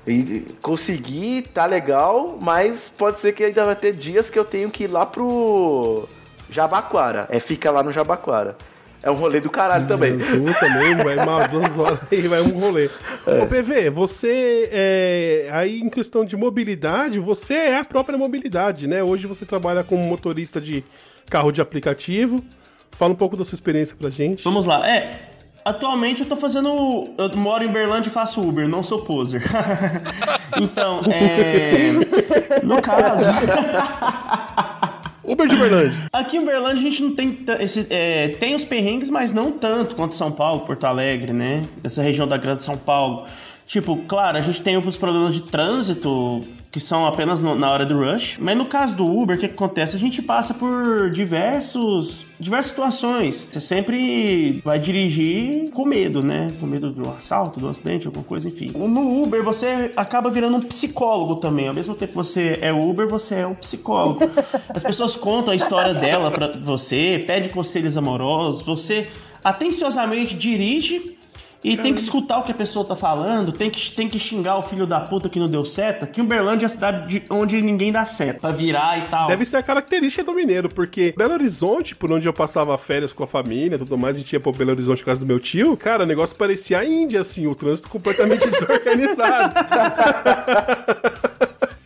e consegui, tá legal, mas pode ser que ainda vai ter dias que eu tenho que ir lá pro Jabaquara. É, fica lá no Jabaquara. É um rolê do caralho também. Azul também, vai uma duas horas e vai um rolê. Ô, PV, você, é, aí em questão de mobilidade, você é a própria mobilidade, né? Hoje você trabalha como motorista de carro de aplicativo. Fala um pouco da sua experiência pra gente. Vamos lá. É, atualmente eu tô fazendo. Eu moro em Berlândia e faço Uber, não sou poser. (laughs) então, é. No caso. (laughs) Uber de Uberlândia. Aqui em Uberlândia a gente não tem esse, é, tem os perrengues, mas não tanto quanto São Paulo, Porto Alegre, né? Dessa região da Grande São Paulo. Tipo, claro, a gente tem os problemas de trânsito que são apenas no- na hora do rush, mas no caso do Uber, o que, que acontece? A gente passa por diversos, diversas situações. Você sempre vai dirigir com medo, né? Com medo do assalto, do acidente, alguma coisa, enfim. No Uber você acaba virando um psicólogo também. Ao mesmo tempo que você é Uber, você é um psicólogo. (laughs) As pessoas contam a história dela pra você, pede conselhos amorosos, você atenciosamente dirige e tem que escutar o que a pessoa tá falando, tem que, tem que xingar o filho da puta que não deu seta, que Uberlândia é a cidade de- onde ninguém dá seta, pra virar e tal. Deve ser a característica do mineiro, porque Belo Horizonte, por onde eu passava férias com a família e tudo mais, a gente ia pro Belo Horizonte por causa do meu tio, cara, o negócio parecia a Índia, assim, o trânsito completamente (laughs) desorganizado. (laughs)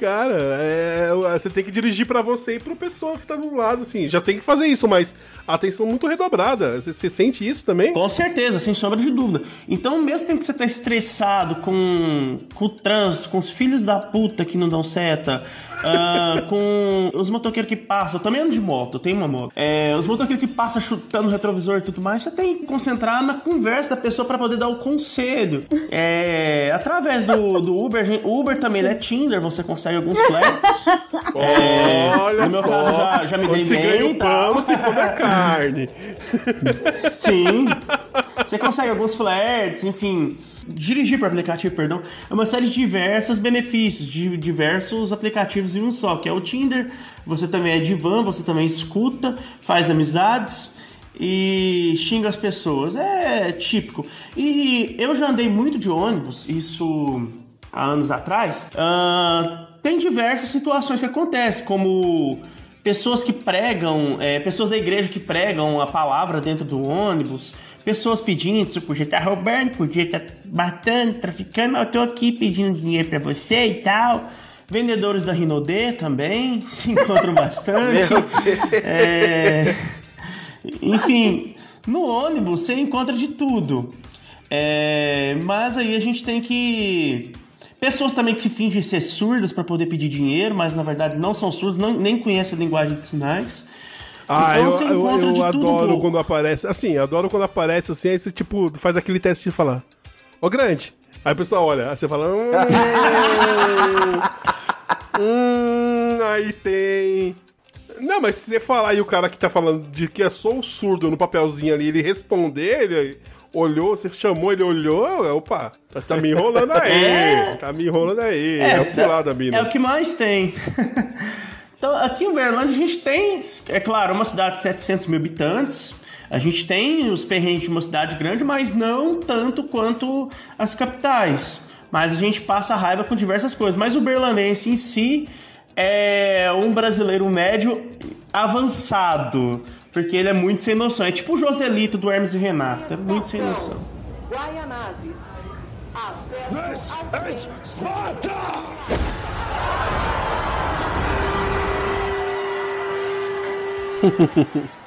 Cara, é, você tem que dirigir pra você e pro pessoa que tá do lado, assim. Já tem que fazer isso, mas atenção muito redobrada. Você, você sente isso também? Com certeza, sem sombra de dúvida. Então, mesmo tempo que você tá estressado com, com o trânsito, com os filhos da puta que não dão seta, ah, com os motoqueiros que passam, eu também ando de moto, eu tenho uma moto. É, os motoqueiros que passam chutando o retrovisor e tudo mais, você tem que concentrar na conversa da pessoa pra poder dar o conselho. É, através do, do Uber, Uber também é Tinder, você consegue alguns flats. (laughs) É, Olha no meu só, caso, já, já me quando dei se ganha o tal. pão, se come a carne. Sim. Você consegue alguns flertes, enfim. Dirigir por aplicativo, perdão, é uma série de diversos benefícios, de diversos aplicativos em um só, que é o Tinder. Você também é divã, você também escuta, faz amizades e xinga as pessoas. É típico. E eu já andei muito de ônibus, isso há anos atrás. Ah, tem diversas situações que acontecem, como pessoas que pregam, é, pessoas da igreja que pregam a palavra dentro do ônibus, pessoas pedindo, você podia estar roubando, podia estar matando, traficando, mas eu tô aqui pedindo dinheiro pra você e tal. Vendedores da Rinodê também (laughs) se encontram bastante. É, enfim, no ônibus você encontra de tudo. É, mas aí a gente tem que. Pessoas também que fingem ser surdas para poder pedir dinheiro, mas na verdade não são surdas, não, nem conhecem a linguagem de sinais. Ah, Então eu, eu, eu tudo adoro pouco. quando aparece. Assim, adoro quando aparece assim, aí você tipo faz aquele teste de falar. Ô grande. Aí o pessoal olha, aí você fala. Hum, (laughs) hum, aí tem. Não, mas se você falar e o cara que tá falando de que é só o surdo no papelzinho ali, ele responder, ele olhou, você chamou, ele olhou, opa, tá, tá me enrolando (laughs) aí, É. tá me enrolando aí, é, o cilada, mina. É o que mais tem. Então, aqui em Uberlândia a gente tem, é claro, uma cidade de 700 mil habitantes. A gente tem os perrengues de uma cidade grande, mas não tanto quanto as capitais. Mas a gente passa raiva com diversas coisas. Mas o berlanense em si é um brasileiro médio avançado. Porque ele é muito sem noção. É tipo o Joselito do Hermes e Renato. É muito sem noção. Guaianazes. Acesso ao This (laughs)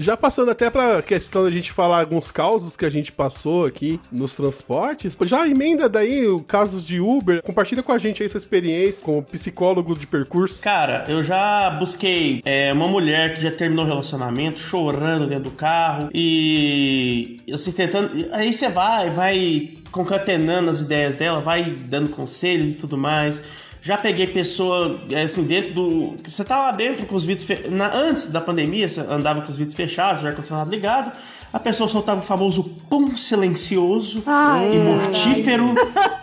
Já passando até pra questão da gente falar alguns causos que a gente passou aqui nos transportes, já emenda daí o casos de Uber, compartilha com a gente aí sua experiência como psicólogo de percurso. Cara, eu já busquei é, uma mulher que já terminou o relacionamento, chorando dentro do carro e assim tentando. Aí você vai, vai concatenando as ideias dela, vai dando conselhos e tudo mais. Já peguei pessoa, é, assim, dentro do. Você tá lá dentro com os vidros. Fe... Na... Antes da pandemia, você andava com os vidros fechados, o ar-condicionado ligado. A pessoa soltava o famoso pum silencioso Ai, e mortífero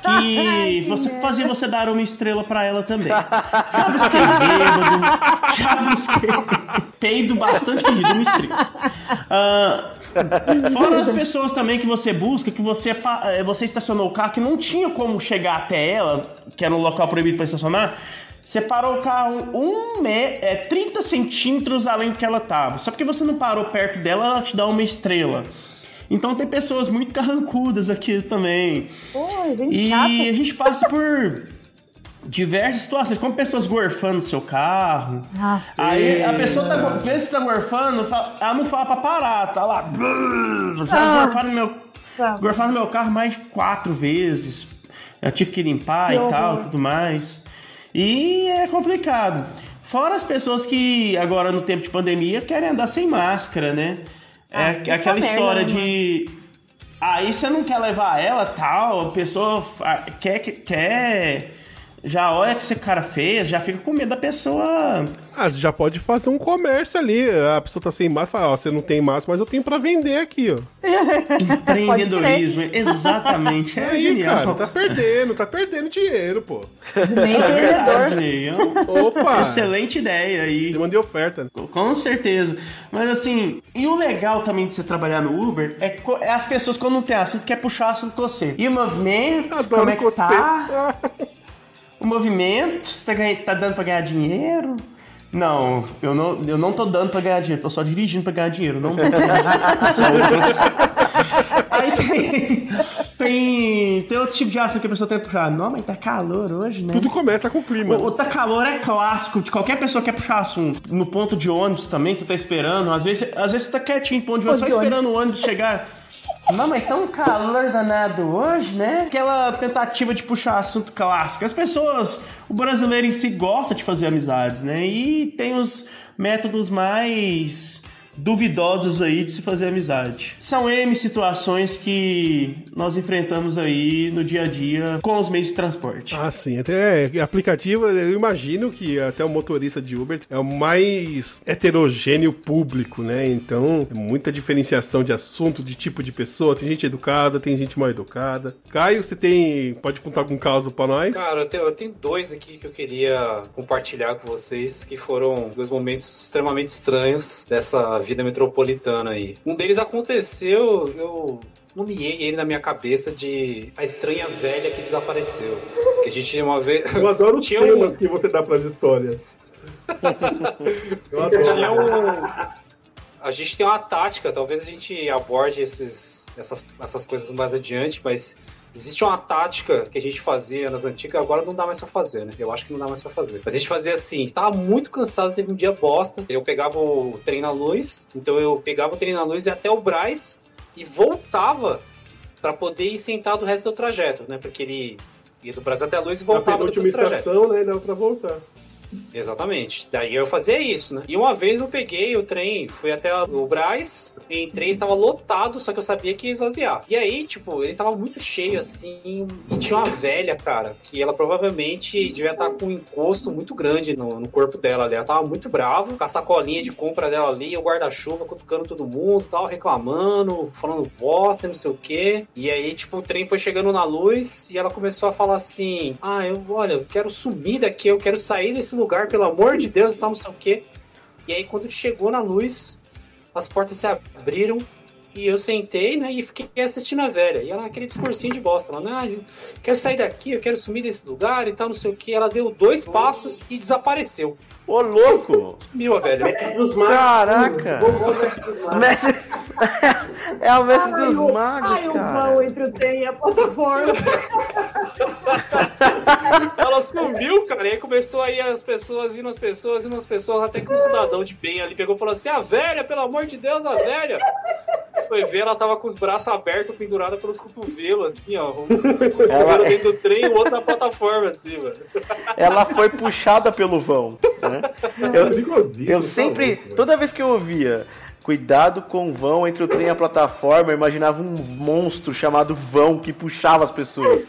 ai. que (laughs) você fazia você dar uma estrela pra ela também. Já busquei bêbado, já busquei peido bastante fedido, uma estrela. Ah, fora as pessoas também que você busca, que você, eh, você estacionou o carro, que não tinha como chegar até ela, que era um local proibido para estacionar. Você parou o carro um me é, 30 centímetros além do que ela tava. Só porque você não parou perto dela, ela te dá uma estrela. Então tem pessoas muito carrancudas aqui também. Gente E chata. a gente passa por diversas situações, como pessoas gorfando seu carro. Nossa. Aí a pessoa tá, vê se tá gorfando, ela não fala pra parar, tá lá. Ah. gorfaram no meu, gorfaram no meu carro mais de quatro vezes. Eu tive que limpar e tal, tudo mais. E é complicado. Fora as pessoas que agora no tempo de pandemia querem andar sem máscara, né? É puta aquela merda, história né, de Aí você não quer levar ela tal, a pessoa quer, quer. Já olha que esse cara fez, já fica com medo da pessoa. Ah, você já pode fazer um comércio ali. A pessoa tá sem máscara, fala, ó, você não tem máscara, mas eu tenho pra vender aqui, ó. (laughs) Empreendedorismo, exatamente. É (laughs) Aí, genial. cara, tá perdendo, tá perdendo dinheiro, pô. Nem É verdade. Opa! Excelente ideia aí. Demanda de oferta. Com certeza. Mas assim, e o legal também de você trabalhar no Uber é, é as pessoas quando não tem assunto quer puxar assunto com você. E o movimento, Adoro como é que você. tá? (laughs) O movimento, você tá, tá dando pra ganhar dinheiro? Não, eu não, eu não tô dando pra ganhar dinheiro, tô só dirigindo pra ganhar dinheiro. Não tô. (laughs) Aí tem, tem, tem outro tipo de assunto que a pessoa tem que puxar. Não, mas tá calor hoje, né? Tudo começa com o clima. O, o tá calor é clássico de qualquer pessoa que quer puxar assunto. No ponto de ônibus também, você tá esperando. Às vezes, às vezes você tá quietinho no ponto de ônibus, só esperando o ônibus chegar. Mas tá um calor danado hoje, né? Aquela tentativa de puxar assunto clássico. As pessoas, o brasileiro em si gosta de fazer amizades, né? E tem os métodos mais duvidosos aí de se fazer amizade. São M situações que nós enfrentamos aí no dia a dia com os meios de transporte. Ah, sim. Até é, aplicativo, eu imagino que até o motorista de Uber é o mais heterogêneo público, né? Então, é muita diferenciação de assunto, de tipo de pessoa. Tem gente educada, tem gente mal educada. Caio, você tem. Pode contar algum caso pra nós? Cara, eu tenho, eu tenho dois aqui que eu queria compartilhar com vocês, que foram dois momentos extremamente estranhos dessa vida metropolitana aí. Um deles aconteceu, eu nomeei ele na minha cabeça de a estranha velha que desapareceu. Que a gente uma vez. Eu adoro Tinha um- temas que você dá pras histórias. (laughs) Eu adoro. Tinha um- A gente tem uma tática, talvez a gente aborde esses, essas, essas coisas mais adiante, mas existe uma tática que a gente fazia nas antigas, agora não dá mais pra fazer, né? Eu acho que não dá mais pra fazer. Mas a gente fazia assim, tava muito cansado, teve um dia bosta, eu pegava o trem na luz, então eu pegava o trem na luz e até o Braz e voltava pra poder ir sentado o resto do trajeto, né? Porque ele ia do Braz até a luz e voltava penúltima do trajeto. estação, né? Dá pra voltar. Exatamente. Daí eu fazia isso, né? E uma vez eu peguei o trem, fui até o Braz, entrei, tava lotado, só que eu sabia que ia esvaziar. E aí, tipo, ele tava muito cheio assim, e tinha uma velha, cara, que ela provavelmente devia estar com um encosto muito grande no, no corpo dela ali. Ela tava muito brava, com a sacolinha de compra dela ali, o guarda-chuva cutucando todo mundo, tal, reclamando, falando bosta, não sei o quê. E aí, tipo, o trem foi chegando na luz e ela começou a falar assim: Ah, eu, olha, eu quero sumir daqui, eu quero sair desse lugar, pelo amor de Deus, e tal, não sei o quê. E aí, quando chegou na luz, as portas se abriram e eu sentei, né, e fiquei assistindo a velha. E ela aquele discursinho de bosta, falando, ah, quero sair daqui, eu quero sumir desse lugar e tal, não sei o que. Ela deu dois passos e desapareceu. Ô, louco! Sumiu a velha. Caraca! Mestre... (laughs) é o mestre Ai, dos o- magos, ai, o cara. vão entre o trem e a plataforma. (laughs) Ela sumiu, cara, e aí começou aí as pessoas, indo as pessoas, indo as pessoas, até que um cidadão de bem ali pegou e falou assim: a velha, pelo amor de Deus, a velha! Foi ver, ela tava com os braços abertos, pendurada pelos cotovelos, assim, ó. Um cotovelo Ela- dentro do trem e o outro na plataforma, assim, mano. Ela foi puxada pelo vão. Né? Eu, eu sempre, toda vez que eu ouvia cuidado com o vão entre o trem e a plataforma, eu imaginava um monstro chamado vão que puxava as pessoas.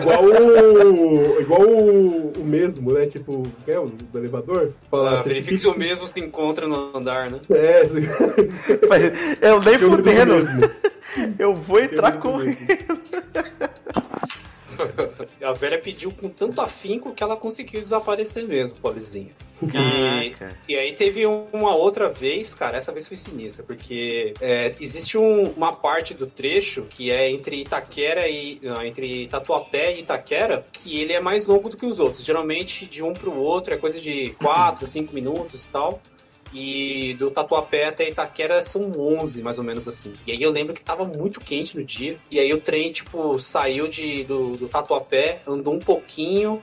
igual o. igual o, o mesmo, né? Tipo, que é o do elevador? Ah, assim, verifique se difícil- o mesmo se encontra no andar, né? É, assim, (laughs) Mas eu nem fudendo. Eu vou entrar correndo. (laughs) (laughs) A velha pediu com tanto afinco que ela conseguiu desaparecer mesmo, pobrezinha. E, e aí teve um- uma outra vez, cara, essa vez foi sinistra, porque é, existe um- uma parte do trecho que é entre Itaquera e. não, entre Tatuapé e Itaquera, que ele é mais longo do que os outros. Geralmente de um pro outro é coisa de 4, 5 minutos e tal. E do Tatuapé até Itaquera são 11, mais ou menos assim. E aí eu lembro que tava muito quente no dia. E aí o trem, tipo, saiu de, do, do Tatuapé, andou um pouquinho.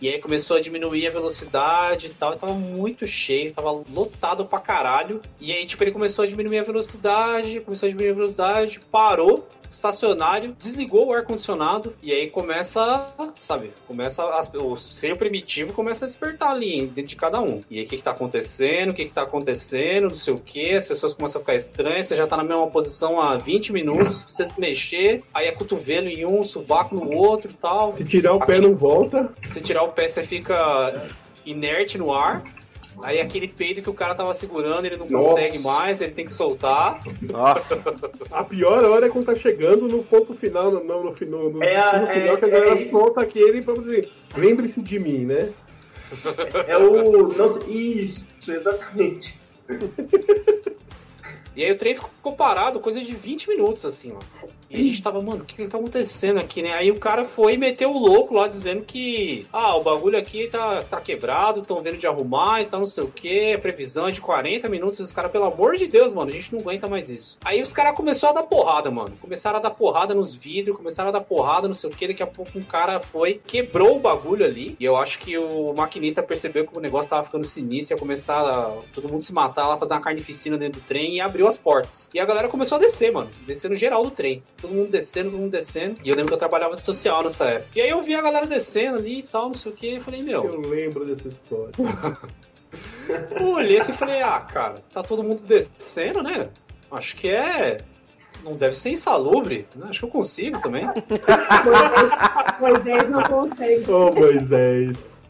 E aí começou a diminuir a velocidade e tal. E tava muito cheio, tava lotado pra caralho. E aí, tipo, ele começou a diminuir a velocidade, começou a diminuir a velocidade, parou, estacionário, desligou o ar-condicionado. E aí começa, sabe, começa a- o ser primitivo começa a despertar ali dentro de cada um. E aí, o que que tá acontecendo? O que que tá acontecendo? Não sei o que. As pessoas começam a ficar estranhas. Você já tá na mesma posição há 20 minutos. Você se mexer, aí é cotovelo em um, sovaco no outro e tal. Se tirar o pé, Aquele- não volta. Se tirar o pé, você fica inerte no ar. Aí aquele peido que o cara tava segurando, ele não Nossa. consegue mais, ele tem que soltar. Nossa, A pior hora é quando tá chegando no ponto final, no, no, no, no, no É destino final, é- que a galera é solta aquele pra dizer, lembre-se de mim, né? É o. Nossa, isso, exatamente. E aí o trem ficou parado, coisa de 20 minutos, assim, ó. E a gente tava, mano, o que que tá acontecendo aqui, né? Aí o cara foi e meteu o louco lá, dizendo que, ah, o bagulho aqui tá, tá quebrado, estão vendo de arrumar e tal, não sei o que, previsão é de 40 minutos. Os caras, pelo amor de Deus, mano, a gente não aguenta mais isso. Aí os caras começaram a dar porrada, mano. Começaram a dar porrada nos vidros, começaram a dar porrada, não sei o que. Daqui a pouco um cara foi, quebrou o bagulho ali. E eu acho que o maquinista percebeu que o negócio tava ficando sinistro, ia começar a, todo mundo se matar lá, fazer uma carnificina dentro do trem e abriu as portas. E a galera começou a descer, mano. Descendo geral do trem. Todo mundo descendo, todo mundo descendo. E eu lembro que eu trabalhava de social nessa época. E aí eu vi a galera descendo ali e tal, não sei o que. E falei, meu, Eu lembro dessa história. (laughs) eu olhei assim e falei, ah, cara, tá todo mundo descendo, né? Acho que é. Não deve ser insalubre. né? Acho que eu consigo também. (laughs) Moisés não consegue. Ô, Moisés.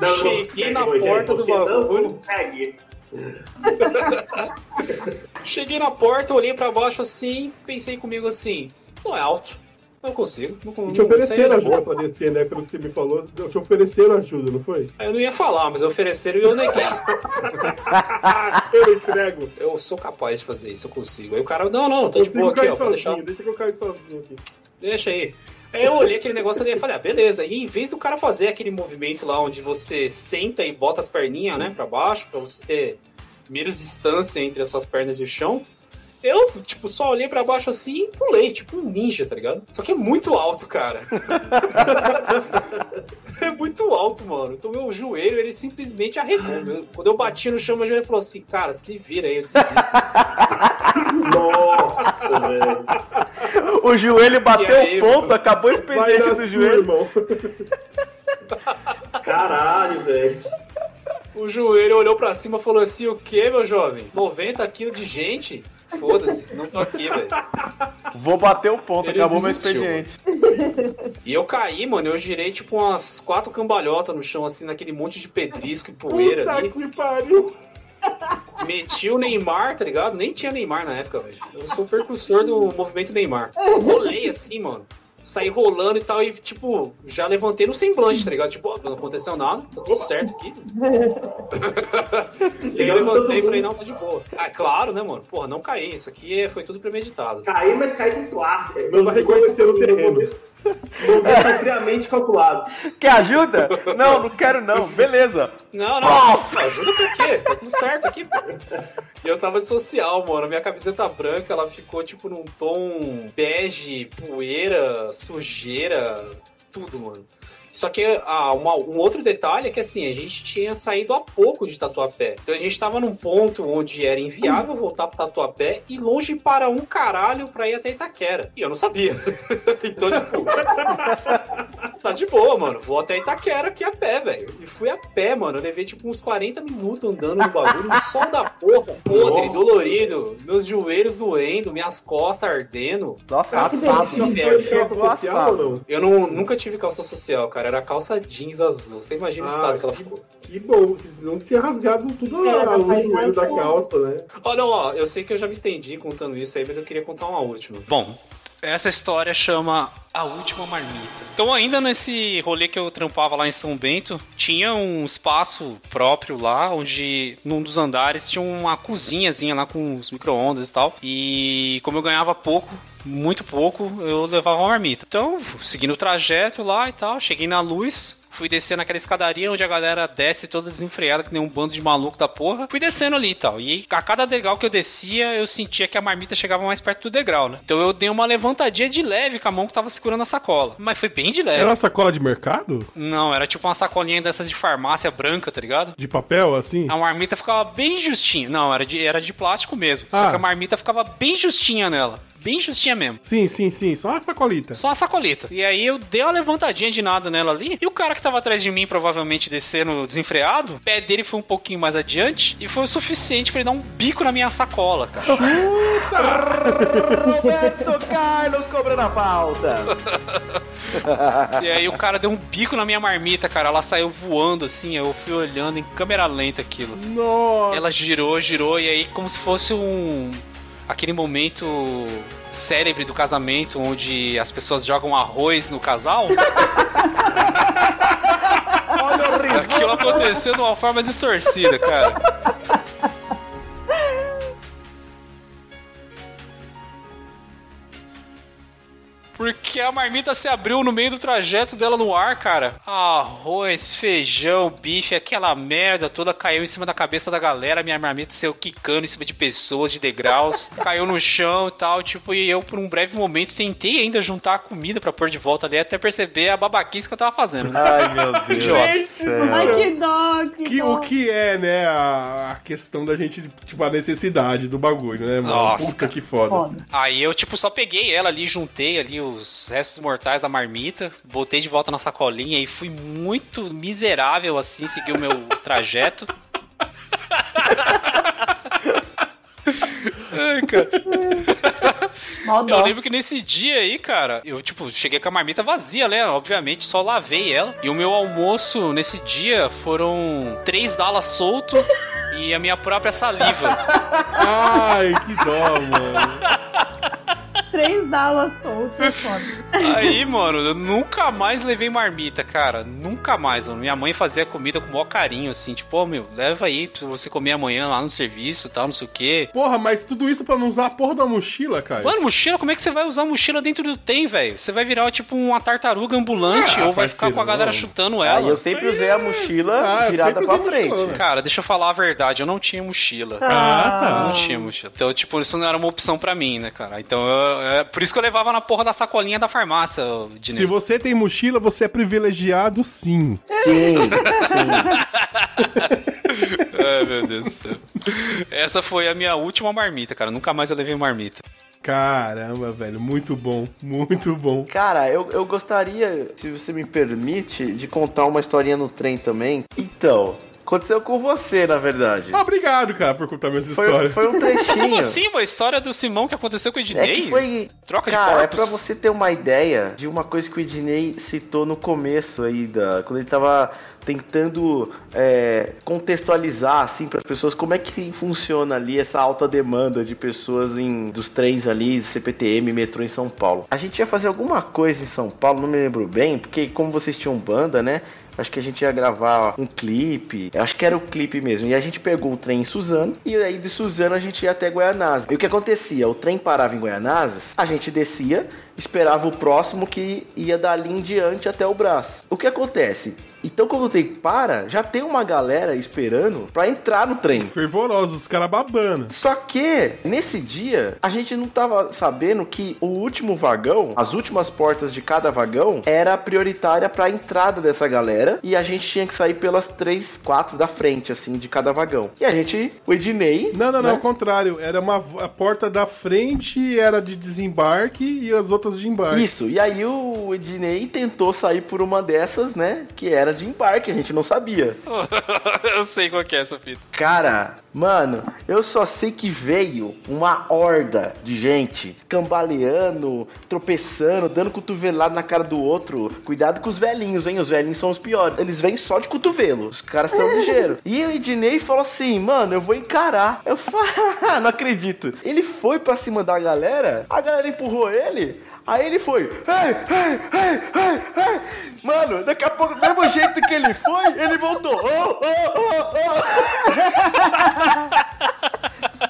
Não, Cheguei na porta do você não bagulho. consegue. (laughs) Cheguei na porta, olhei pra baixo assim, pensei comigo assim, não é alto. Eu consigo. Não, não, te ofereceram não ajuda pra descer, né? Pelo que você me falou, te ofereceram ajuda, não foi? Eu não ia falar, mas ofereceram e eu neguei. (laughs) Eu entrego. Eu sou capaz de fazer isso, eu consigo. Aí o cara, não, não, tô de Eu boa fico aqui, ó, deixar. deixa que eu caio sozinho aqui. Deixa aí. Aí eu olhei aquele negócio ali e falei, ah, beleza. E em vez do cara fazer aquele movimento lá onde você senta e bota as perninhas, né, pra baixo, pra você ter menos distância entre as suas pernas e o chão, eu, tipo, só olhei pra baixo assim e pulei, tipo um ninja, tá ligado? Só que é muito alto, cara. (laughs) é muito alto, mano. Então meu joelho, ele simplesmente arregou. Quando eu bati no chão, meu joelho falou assim, cara, se vira aí, eu desisto. (laughs) Nossa, velho. o joelho bateu aí, o ponto, mano? acabou o expediente do joelho. irmão. Caralho, velho. O joelho olhou pra cima e falou assim: O que, meu jovem? 90 quilos de gente? Foda-se, não tô aqui, velho. Vou bater o ponto, Ele acabou meu desistiu, expediente. E eu caí, mano, eu girei tipo umas quatro cambalhotas no chão, assim, naquele monte de pedrisco e poeira Puta ali. que pariu. Meti o Neymar, tá ligado? Nem tinha Neymar na época, velho. Eu sou o percussor do movimento Neymar. Rolei assim, mano. Saí rolando e tal, e tipo, já levantei no semblante, tá ligado? Tipo, não aconteceu nada, tá tudo certo aqui. e (laughs) aí eu levantei e falei, não, tá de boa. Ah, claro, né, mano? Porra, não caí. Isso aqui é- foi tudo premeditado. Caí, mas caí com classe. Não vai reconhecer o terreno. Movimentos são friamente calculados. Quer ajuda? Não, não quero não. Beleza. Não, não. Ajuda pra quê? Tá tudo certo aqui, pô. E eu tava de social, mano. Minha camiseta branca, ela ficou tipo num tom bege, poeira, sujeira, tudo, mano. Só que ah, uma- um outro detalhe é que assim, a gente tinha saído há pouco de Tatuapé. Então a gente tava num ponto onde era inviável voltar pro Tatuapé e longe para um caralho pra ir até Itaquera. E eu não sabia. (laughs) então, tipo. tá de boa, mano. Vou até Itaquera aqui a pé, velho. E fui a pé, mano. Eu levei tipo uns 40 minutos andando no bagulho, no sol da porra, podre, Nossa. dolorido, meus joelhos doendo, minhas costas ardendo. Nossa, assado. que inferno. Calça social ou não? Eu não, nunca tive calça social, cara. Era calça jeans azul. Você imagina o Ah, estado que ela ficou. Que bom, porque senão tinha rasgado tudo É, a, não mais da bom. calça, né? Ó, não, ó, eu sei que eu já me estendi contando isso aí, mas eu queria contar uma última. Bom, essa história chama A Última Marmita. Então, ainda nesse rolê que eu trampava lá em São Bento, tinha um espaço próprio lá, onde num dos andares tinha uma cozinhazinha lá com os micro-ondas e tal. E como eu ganhava pouco, muito pouco, eu levava uma marmita. Então, seguindo o trajeto lá e tal, cheguei na luz, Fui descer naquela escadaria onde a galera desce toda desenfreada, que nem um bando de maluco da porra. Fui descendo ali e tal. E a cada degrau que eu descia, eu sentia que a marmita chegava mais perto do degrau, né? Então eu dei uma levantadinha de leve com a mão que tava segurando a sacola. Mas foi bem de leve. Era uma sacola de mercado? Não, era tipo uma sacolinha dessas de farmácia branca, tá ligado? De papel, assim? A marmita ficava bem justinha. Não, era de, era de plástico mesmo. Só Ah. que a marmita ficava bem justinha nela. Bem justinha mesmo. Sim, sim, sim. Só uma sacolita. Só a sacolita. E aí eu dei uma levantadinha de nada nela ali. E o cara que tava atrás de mim, provavelmente descendo desenfreado, o pé dele foi um pouquinho mais adiante. E foi o suficiente pra ele dar um bico na minha sacola, cara. Roberto Carlos cobrando a falta. E aí o cara deu um bico na minha marmita, cara. Ela saiu voando assim. Eu fui olhando em câmera lenta aquilo. Nossa. Ela girou, girou. E aí, como se fosse um. Aquele momento célebre do casamento onde as pessoas jogam arroz no casal. (laughs) Olha o riso. Aquilo aconteceu de uma forma distorcida, cara. Porque a marmita se abriu no meio do trajeto dela no ar, cara. Arroz, feijão, bife, aquela merda toda caiu em cima da cabeça da galera. Minha marmita saiu quicando em cima de pessoas, de degraus. (laughs) caiu no chão e tal. Tipo, e eu, por um breve momento, tentei ainda juntar a comida pra pôr de volta ali, até perceber a babaquice que eu tava fazendo. né? Ai, meu Deus. (laughs) Gente do Ai, céu. que dó, que, Que, dó. o que é, né, a, a questão da gente, tipo, a necessidade do bagulho, né, mano? Nossa, Puta que foda. Foda. Aí eu, tipo, só peguei ela ali, juntei ali os restos mortais da marmita, botei de volta na sacolinha e fui muito miserável assim, seguir o meu (laughs) trajeto. (laughs) Ai, cara. Eu lembro que nesse dia aí, cara, eu, tipo, cheguei com a marmita vazia, né? Obviamente, só lavei ela. E o meu almoço nesse dia foram três Dallas solto e a minha própria saliva. Ai, que dó, mano. (laughs) Três Dallas soltas, é foda. Aí, mano, eu nunca mais levei marmita, cara. Nunca mais, mano. Minha mãe fazia comida com o maior carinho, assim, tipo, ó, meu, leva aí pra você comer amanhã lá no serviço e tal, não sei o quê. Porra, mas tudo isso pra não usar a porra da mochila, cara? Mano, mochila, como é que você vai usar mochila dentro do tem, velho? Você vai virar, tipo, uma tartaruga ambulante Ah, ou vai ficar com a galera não. chutando Aí ela. eu sempre usei a mochila Ah, virada pra frente. mochilão. Cara, deixa eu falar a verdade, eu não tinha mochila. Ah, tá. Eu não tinha mochila. Então, tipo, isso não era uma opção pra mim, né, cara? Então, eu- é por isso que eu levava na porra da sacolinha da farmácia, Dinei. Se você tem mochila, você é privilegiado, sim. Sim, sim. (laughs) Ai, meu Deus do céu. Essa foi a minha última marmita, cara. Nunca mais eu levei marmita. Caramba, velho, muito bom, muito bom. Cara, eu, eu gostaria, se você me permite, de contar uma historinha no trem também. Então, aconteceu com você, na verdade. Obrigado, cara, por contar minhas Foi, histórias. foi um trechinho. Como assim, uma história do Simão que aconteceu com o É Ednei? que foi. Troca de Cara, é corpos? pra você ter uma ideia de uma coisa que o Ednei citou no começo aí, da, quando ele tava tentando é, contextualizar assim para pessoas como é que funciona ali essa alta demanda de pessoas em dos trens ali, CPTM, metrô em São Paulo. A gente ia fazer alguma coisa em São Paulo, não me lembro bem, porque como vocês tinham banda, né? Acho que a gente ia gravar um clipe. Acho que era o clipe mesmo. E a gente pegou o trem em Suzano. E aí de Suzano a gente ia até Goianazes. E o que acontecia? O trem parava em Goianazes, a gente descia, esperava o próximo que ia dali em diante até o braço. O que acontece? Então quando o trem para, já tem uma galera esperando pra entrar no trem. Fervorosos, os caras babando. Só que, nesse dia, a gente não tava sabendo que o último vagão, as últimas portas de cada vagão, era prioritária pra entrada dessa galera. E a gente tinha que sair pelas três, quatro da frente, assim, de cada vagão. E a gente, o Ednei. Não, não, não, né? ao contrário. Era uma a porta da frente era de desembarque e as outras de embarque. Isso, e aí o Ednei tentou sair por uma dessas, né? Que era de embarque, a gente não sabia. (laughs) eu sei qual que é essa fita. Cara, mano, eu só sei que veio uma horda de gente cambaleando, tropeçando, dando cotovelado na cara do outro. Cuidado com os velhinhos, hein? Os velhinhos são os piores. Eles vêm só de cotovelo. Os caras são ligeiros. (laughs) E o Ednei falou assim, mano, eu vou encarar. Eu falei, (laughs) não acredito. Ele foi pra cima da galera, a galera empurrou ele. Aí ele foi. Mano, daqui a pouco, do mesmo jeito que ele foi, ele voltou. Oh, oh, oh, oh.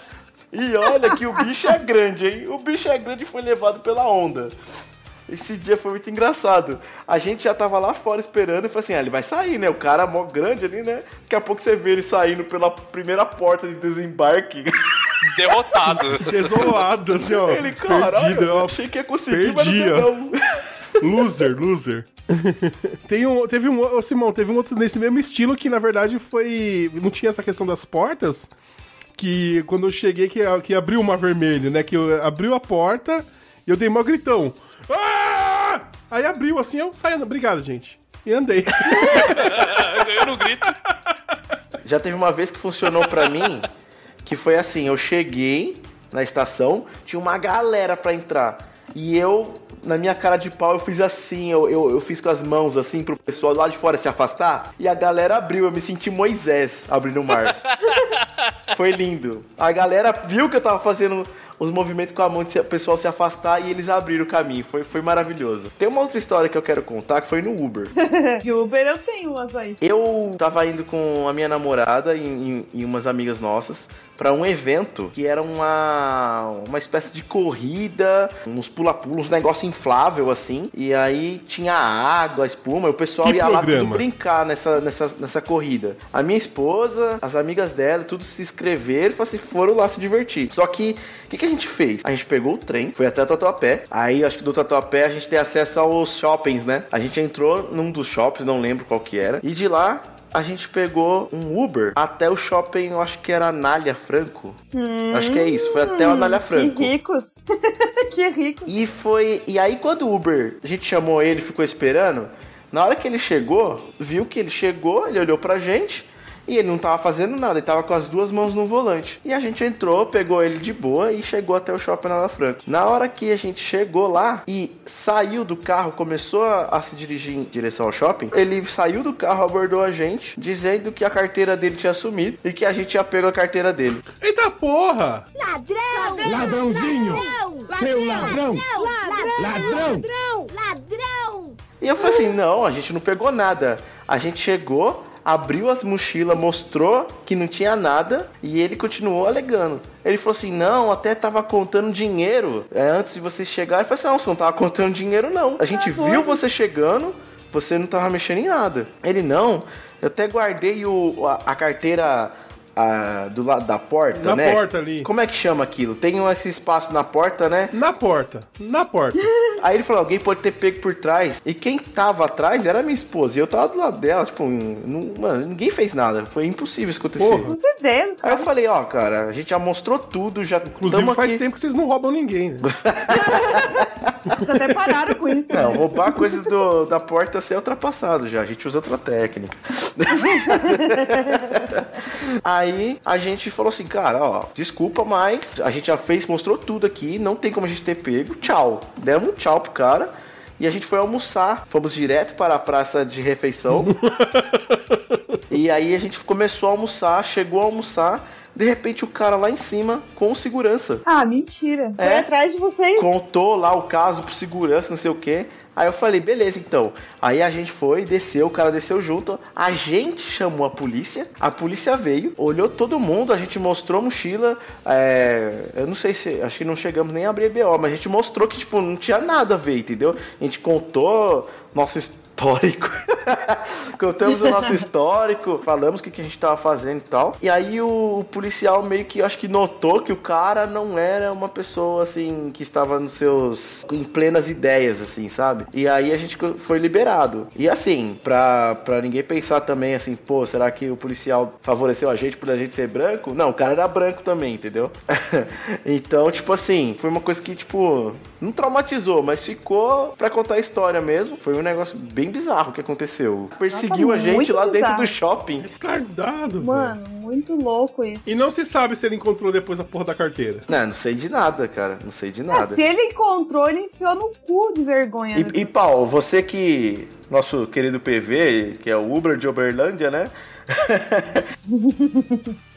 (laughs) E olha que o bicho é grande, hein? O bicho é grande e foi levado pela onda. Esse dia foi muito engraçado. A gente já tava lá fora esperando e falou assim: ah, ele vai sair, né? O cara mó grande ali, né? Daqui a pouco você vê ele saindo pela primeira porta de desembarque. (laughs) Derrotado. Desolado, assim, ó. Ele, caralho, perdido, eu achei que ia conseguir, Perdi, mas não deu, não. (laughs) Loser, loser. (laughs) Tem um, teve um, ô Simão, teve um outro nesse mesmo estilo que na verdade foi. Não tinha essa questão das portas. Que quando eu cheguei, que, que abriu uma vermelho, né? Que eu, abriu a porta e eu dei mó gritão. Aí abriu assim, eu saí. Obrigado, gente. E andei. (laughs) Ganhou no grito. Já teve uma vez que funcionou pra mim, que foi assim, eu cheguei na estação, tinha uma galera pra entrar. E eu, na minha cara de pau, eu fiz assim, eu, eu, eu fiz com as mãos assim pro pessoal lá de fora se afastar. E a galera abriu, eu me senti Moisés abrindo o mar. (laughs) Foi lindo. A galera viu que eu tava fazendo os movimentos com a mão de o pessoal se afastar e eles abriram o caminho. Foi, foi maravilhoso. Tem uma outra história que eu quero contar que foi no Uber. (laughs) De Uber eu tenho umas aí. Eu tava indo com a minha namorada e, e- e umas amigas nossas pra um evento que era uma uma espécie de corrida, uns pula-pula, uns negócio inflável assim. E aí tinha água, espuma, e o pessoal Que ia lá programa? tudo brincar nessa, nessa, nessa corrida. A minha esposa, as amigas dela, tudo se inscreveram e assim, foram lá se divertir. Só que o que, que a gente fez? A gente pegou o trem, foi até o Tatuapé. Aí acho que do Tatuapé a gente tem acesso aos shoppings, né? A gente entrou num dos shoppings, não lembro qual que era. E de lá a gente pegou um Uber até o shopping, eu acho que era Anália Franco. Acho que é isso, foi até o Anália Franco. Que ricos. (laughs) que ricos. E foi. E aí quando o Uber, a gente chamou ele, ficou esperando. Na hora que ele chegou, viu que ele chegou, ele olhou pra gente e ele não tava fazendo nada, ele tava com as duas mãos no volante. E a gente entrou, pegou ele de boa e chegou até o shopping Nada Franco. Na hora que a gente chegou lá e saiu do carro, começou a, a se dirigir em direção ao shopping, ele saiu do carro, abordou a gente, dizendo que a carteira dele tinha sumido e que a gente ia pegar a carteira dele. Eita porra! Ladrão! Ladrãozinho! Seu ladrão! Ladrão! Ladrão! Ladrão! E eu falei assim: não, a gente não pegou nada. A gente chegou, abriu as mochilas, mostrou que não tinha nada e ele continuou alegando. Ele falou assim: não, até tava contando dinheiro é, antes de você chegar. Eu falei assim: não, você não tava contando dinheiro, não. A gente viu você chegando, você não tava mexendo em nada. Ele não, eu até guardei o, a, a carteira. Ah, do lado da porta, Na né? porta ali. Como é que chama aquilo? Tem um- esse espaço na porta, né? Na porta. Na porta. (laughs) Aí ele falou, alguém pode ter pego por trás. E quem tava atrás era minha esposa. E eu tava do lado dela, tipo, não- mano, ninguém fez nada. Foi impossível isso acontecer. Porra. Aí eu falei, ó, cara, a gente já mostrou tudo, já Inclusive tamo faz aqui. tempo que vocês não roubam ninguém, né? Vocês até pararam com isso. Não, né? roubar coisa do- da porta ser ultrapassado já. A gente usa outra técnica. Aí (laughs) a gente falou assim, cara, ó, desculpa, mas a gente já fez, mostrou tudo aqui, não tem como a gente ter pego. Tchau. Demos um tchau pro cara. E a gente foi almoçar. Fomos direto para a praça de refeição. (laughs) e aí a gente começou a almoçar, chegou a almoçar. De repente o cara lá em cima com segurança. Ah, mentira. Foi É. atrás de vocês. Contou lá o caso pro segurança, não sei o que. Aí eu falei, beleza, então. Aí a gente foi, desceu, o cara desceu junto. A gente chamou a polícia, a polícia veio, olhou todo mundo, a gente mostrou a mochila. é, eu não sei se. Acho que não chegamos nem a abrir BO, mas a gente mostrou que, tipo, não tinha nada a ver, entendeu? A gente contou nossa, his- histórico. (laughs) Contamos o nosso histórico, falamos o que, que a gente tava fazendo e tal. E aí o, o policial meio que acho que notou que o cara não era uma pessoa assim que estava nos seus em plenas ideias assim, sabe? E aí a gente foi liberado. E assim, pra, pra ninguém pensar também assim, pô, será que o policial favoreceu a gente por a gente ser branco? Não, o cara era branco também, entendeu? (laughs) então, tipo assim, foi uma coisa que tipo não traumatizou, mas ficou pra contar a história mesmo. Foi um negócio bem bizarro que aconteceu. Perseguiu Nossa, a gente lá dentro bizarro. do shopping. Tardado, Mano, muito louco isso. E não se sabe se ele encontrou depois a porra da carteira. Não, não sei de nada, cara. Não sei de Ah, nada. se ele encontrou, ele enfiou no cu de vergonha. né? E, e Paulo, você que. Nosso querido PV, que é o Uber de Uberlândia, né? (laughs)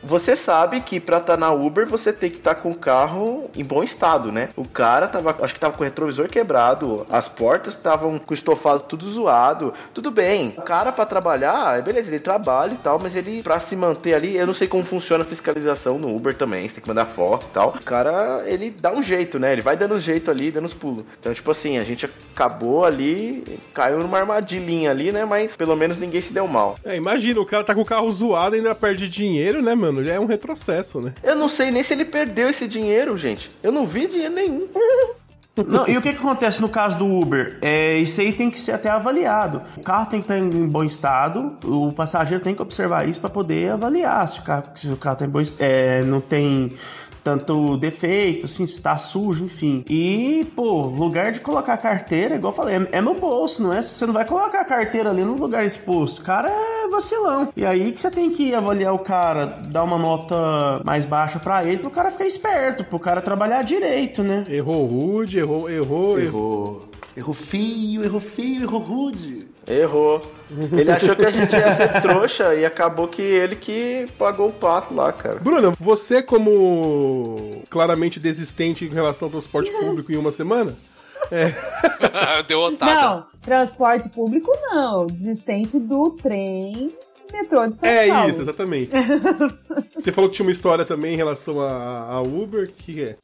você sabe que pra estar na Uber você tem que estar com o carro em bom estado, né? O cara tava, acho que tava com o retrovisor quebrado, as portas estavam com o estofado tudo zoado. Tudo bem, o cara pra trabalhar, beleza, ele trabalha e tal, mas ele pra se manter ali, eu não sei como funciona a fiscalização no Uber também, você tem que mandar foto e tal. O cara, ele dá um jeito, né? Ele vai dando jeito ali, dando os pulos. Então, tipo assim, a gente acabou ali, caiu numa armadilhinha ali, né? Mas pelo menos ninguém se deu mal. É, imagina, o cara tá com o carro zoado e ainda perde dinheiro, né, mano? Já é um retrocesso, né? Eu não sei nem se ele perdeu esse dinheiro, gente. Eu não vi dinheiro nenhum. (laughs) Não, e o que, que acontece no caso do Uber? É, isso aí tem que ser até avaliado. O carro tem que estar em bom estado, o passageiro tem que observar isso para poder avaliar se o carro, se o carro tem bom, es- é, não tem tanto defeito, assim, se tá sujo, enfim. E, pô, lugar de colocar a carteira, igual eu falei, é, é no bolso, não é? Você não vai colocar a carteira ali no lugar exposto. O cara é vacilão. E aí que você tem que avaliar o cara, dar uma nota mais baixa para ele, pro cara ficar esperto, pro cara trabalhar direito, né? Errou rude, errou, errou, errou. Errou. Errou feio, errou feio, errou rude. Errou. Ele achou que a gente ia ser trouxa e acabou que ele que pagou o pato lá, cara. Bruno, você como claramente desistente em relação ao transporte público em uma semana? É. (laughs) Deu otário. Não, transporte público não. Desistente do trem metrô de São É Paulo. isso, exatamente. (laughs) Você falou que tinha uma história também em relação a, a Uber, o que que é?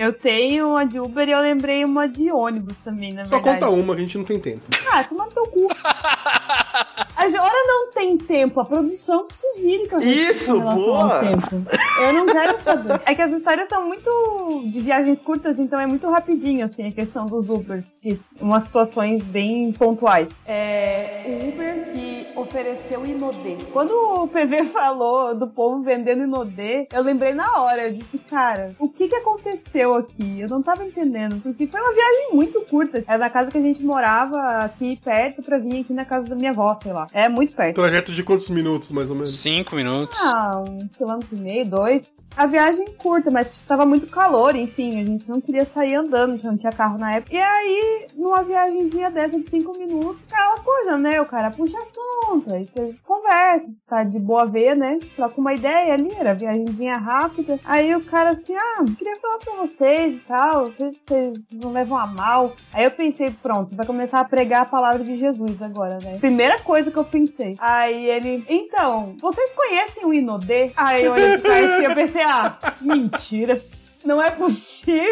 Eu tenho uma de Uber e eu lembrei uma de ônibus também, na Só verdade. conta uma que a gente não tem tempo. Ah, toma no teu cu. (laughs) A Jora não tem tempo, a produção que se vire com Isso, boa. ao tempo. Eu não quero saber. É que as histórias são muito de viagens curtas, então é muito rapidinho, assim, a questão dos Uber. E umas situações bem pontuais. É, o Uber que ofereceu Inodê. Quando o PV falou do povo vendendo Inodê, eu lembrei na hora. Eu disse, cara, o que que aconteceu aqui? Eu não tava entendendo, porque foi uma viagem muito curta. Era na casa que a gente morava aqui perto pra vir aqui na casa da minha avó, sei lá. É muito perto. Trajeto de quantos minutos, mais ou menos? Cinco minutos. Ah, um quilômetro e meio, dois. A viagem curta, mas tipo, tava muito calor, enfim, a gente não queria sair andando, já não tinha carro na época. E aí, numa viagemzinha dessa de cinco minutos, aquela coisa, né? O cara puxa assunto, aí você conversa, você tá de boa ver, né? Troca uma ideia ali, era viagemzinha rápida. Aí o cara assim, ah, queria falar pra vocês e tal, não sei se vocês não levam a mal. Aí eu pensei, pronto, vai começar a pregar a palavra de Jesus agora, né? Primeira coisa que eu pensei. Aí ele, então, vocês conhecem o Inodê? Aí eu olhei pro assim, eu pensei, ah, mentira. Não é possível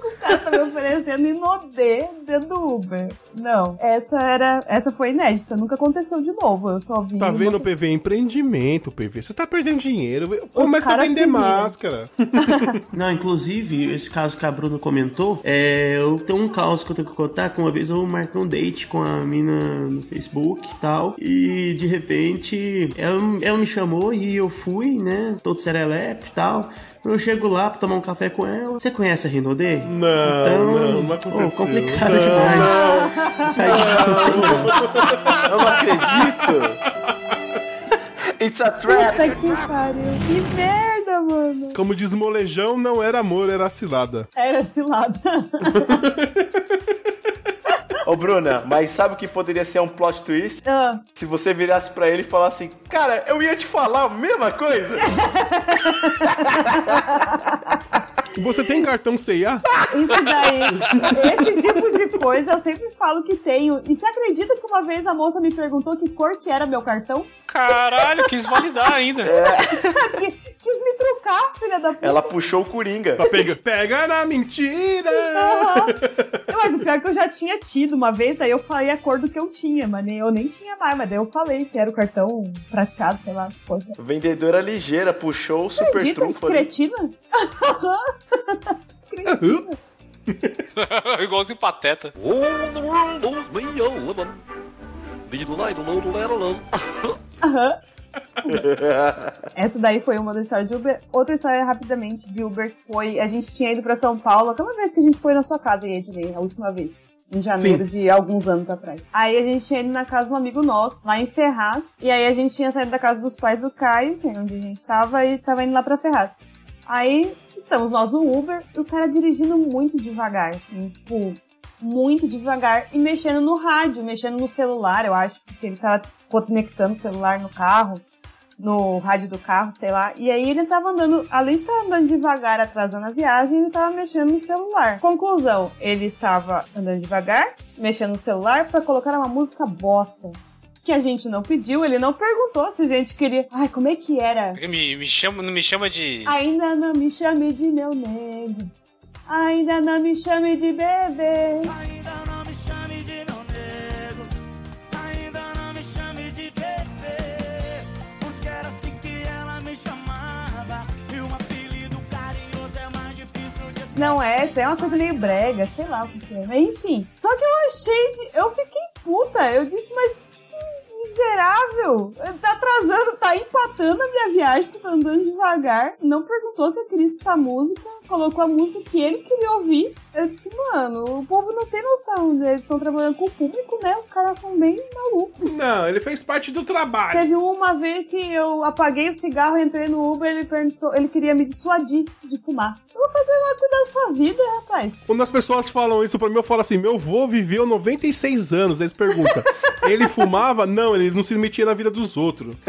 que o cara tá me oferecendo Inodê dentro do Uber. Não, essa era, essa foi inédita, nunca aconteceu de novo. Eu só vi. Tá uma- vendo, PV? Empreendimento, PV. Você tá perdendo dinheiro. Começa a vender máscara. (laughs) Não, inclusive, esse caso que a Bruna comentou, é, eu tenho um caos que eu tenho que contar, que uma vez eu marquei um date com a mina no Facebook e tal, e de repente ela, ela me chamou e eu fui, né, todo serelepe e tal. Eu chego lá pra tomar um café com ela. Você conhece a Rinodê? Não, então, não, não aconteceu. oh, complicado Não. demais. (laughs) Saí tudo sem graça. Eu não acredito. It's a trap. Puta que pariu. Que merda, mano. Como diz molejão, não era amor, era cilada. Era cilada. (laughs) Ô, Bruna, mas sabe o que poderia ser um plot twist? Ah, Se você virasse pra ele e falasse, cara, eu ia te falar a mesma coisa. (laughs) Você tem cartão CIA? Isso daí, esse tipo de coisa eu sempre falo que tenho. E você acredita que uma vez a moça me perguntou que cor que era meu cartão? Caralho, quis validar ainda. Que- Quis me trocar, filha da puta. Ela puxou o Coringa. Pra pegar. Pega na mentira! Eu mas o pior é que eu já tinha tido uma vez, daí eu falei a cor do que eu tinha, mas nem, eu nem tinha mais, mas daí eu falei que era o cartão prateado, sei lá. Coisa. Vendedora ligeira, puxou o super Acredita? trunfo. Cretina? (laughs) Cretina. (laughs) Igualzinho pateta. All the world owes me a living. Aham. (laughs) Essa daí foi uma das histórias de Uber. Outra história rapidamente de Uber foi a gente tinha ido pra São Paulo, aquela vez que a gente foi na sua casa, Ednei, a última vez. Em janeiro Sim. de alguns anos atrás. Aí a gente tinha ido na casa de um amigo nosso, lá em Ferraz. E aí a gente tinha saído da casa dos pais do Caio, que é onde a gente tava, e tava indo lá pra Ferraz. Aí estamos nós no Uber, e o cara dirigindo muito devagar, assim, tipo, muito devagar e mexendo no rádio, mexendo no celular, eu acho, porque ele tava conectando o celular no carro, no rádio do carro, sei lá. E aí ele tava andando, além de estar andando devagar, atrasando a viagem, ele tava mexendo no celular. Conclusão, ele estava andando devagar, mexendo no celular para colocar uma música bosta. Que a gente não pediu, ele não perguntou se a gente queria. Ai, como é que era? Me, me chama, não me chama de. Ainda não me chame de meu nego. Ainda não me chame de bebê. Ainda Não, essa é uma coisa meio brega, sei lá o que é. Enfim. Só que eu achei de. Eu fiquei puta. Eu disse, mas miserável. Tá atrasando, tá empatando a minha viagem, tá andando devagar. Não perguntou se eu queria escutar música. Colocou a música que ele queria ouvir. Eu disse, mano, o povo não tem noção. Eles estão trabalhando com o público, né? Os caras são bem malucos. Não, ele fez parte do trabalho. Teve uma vez que eu apaguei o cigarro, entrei no Uber, ele perguntou, ele queria me dissuadir de fumar. Eu falei, vai cuidar da sua vida, rapaz. Quando as pessoas falam isso pra mim, eu falo assim: meu vô viveu 96 anos. Eles perguntam: (laughs) ele fumava? Não, ele não se metia na vida dos outros. (laughs)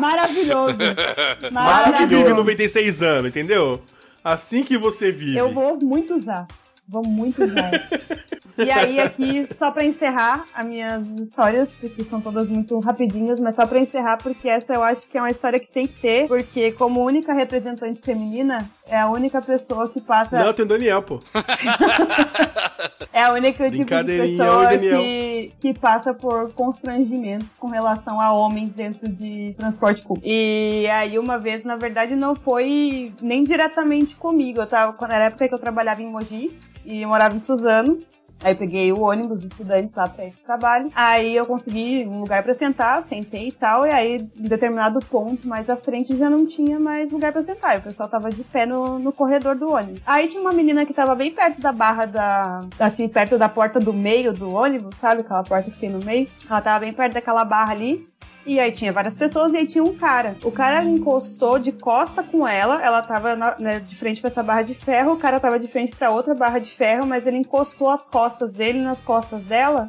Maravilhoso. Assim que vive Maravilhoso. 96 anos, entendeu? Assim que você vive. Eu vou muito usar. Vou muito usar. (laughs) e aí, aqui, só pra encerrar as minhas histórias, porque são todas muito rapidinhas, mas só pra encerrar, porque essa eu acho que é uma história que tem que ter, porque como única representante feminina, é a única pessoa que passa. Não, tem o Daniel, pô. (laughs) É a única tipo de pessoa que, que passa por constrangimentos com relação a homens dentro de transporte público. E aí, uma vez, na verdade, não foi nem diretamente comigo. Eu tava, quando era a época que eu trabalhava em Mogi e morava em Suzano. Aí peguei o ônibus dos estudantes lá pra ir pro trabalho. Aí eu consegui um lugar pra sentar, sentei e tal. E aí, em determinado ponto mais à frente, já não tinha mais lugar pra sentar. E o pessoal tava de pé no, no corredor do ônibus. Aí tinha uma menina que tava bem perto da barra da. Assim, perto da porta do meio do ônibus, sabe? Aquela porta que tem no meio. Ela tava bem perto daquela barra ali. E aí tinha várias pessoas e aí tinha um cara. O cara encostou de costa com ela, ela tava na- né, de frente pra essa barra de ferro, o cara tava de frente pra outra barra de ferro, mas ele encostou as costas dele nas costas dela.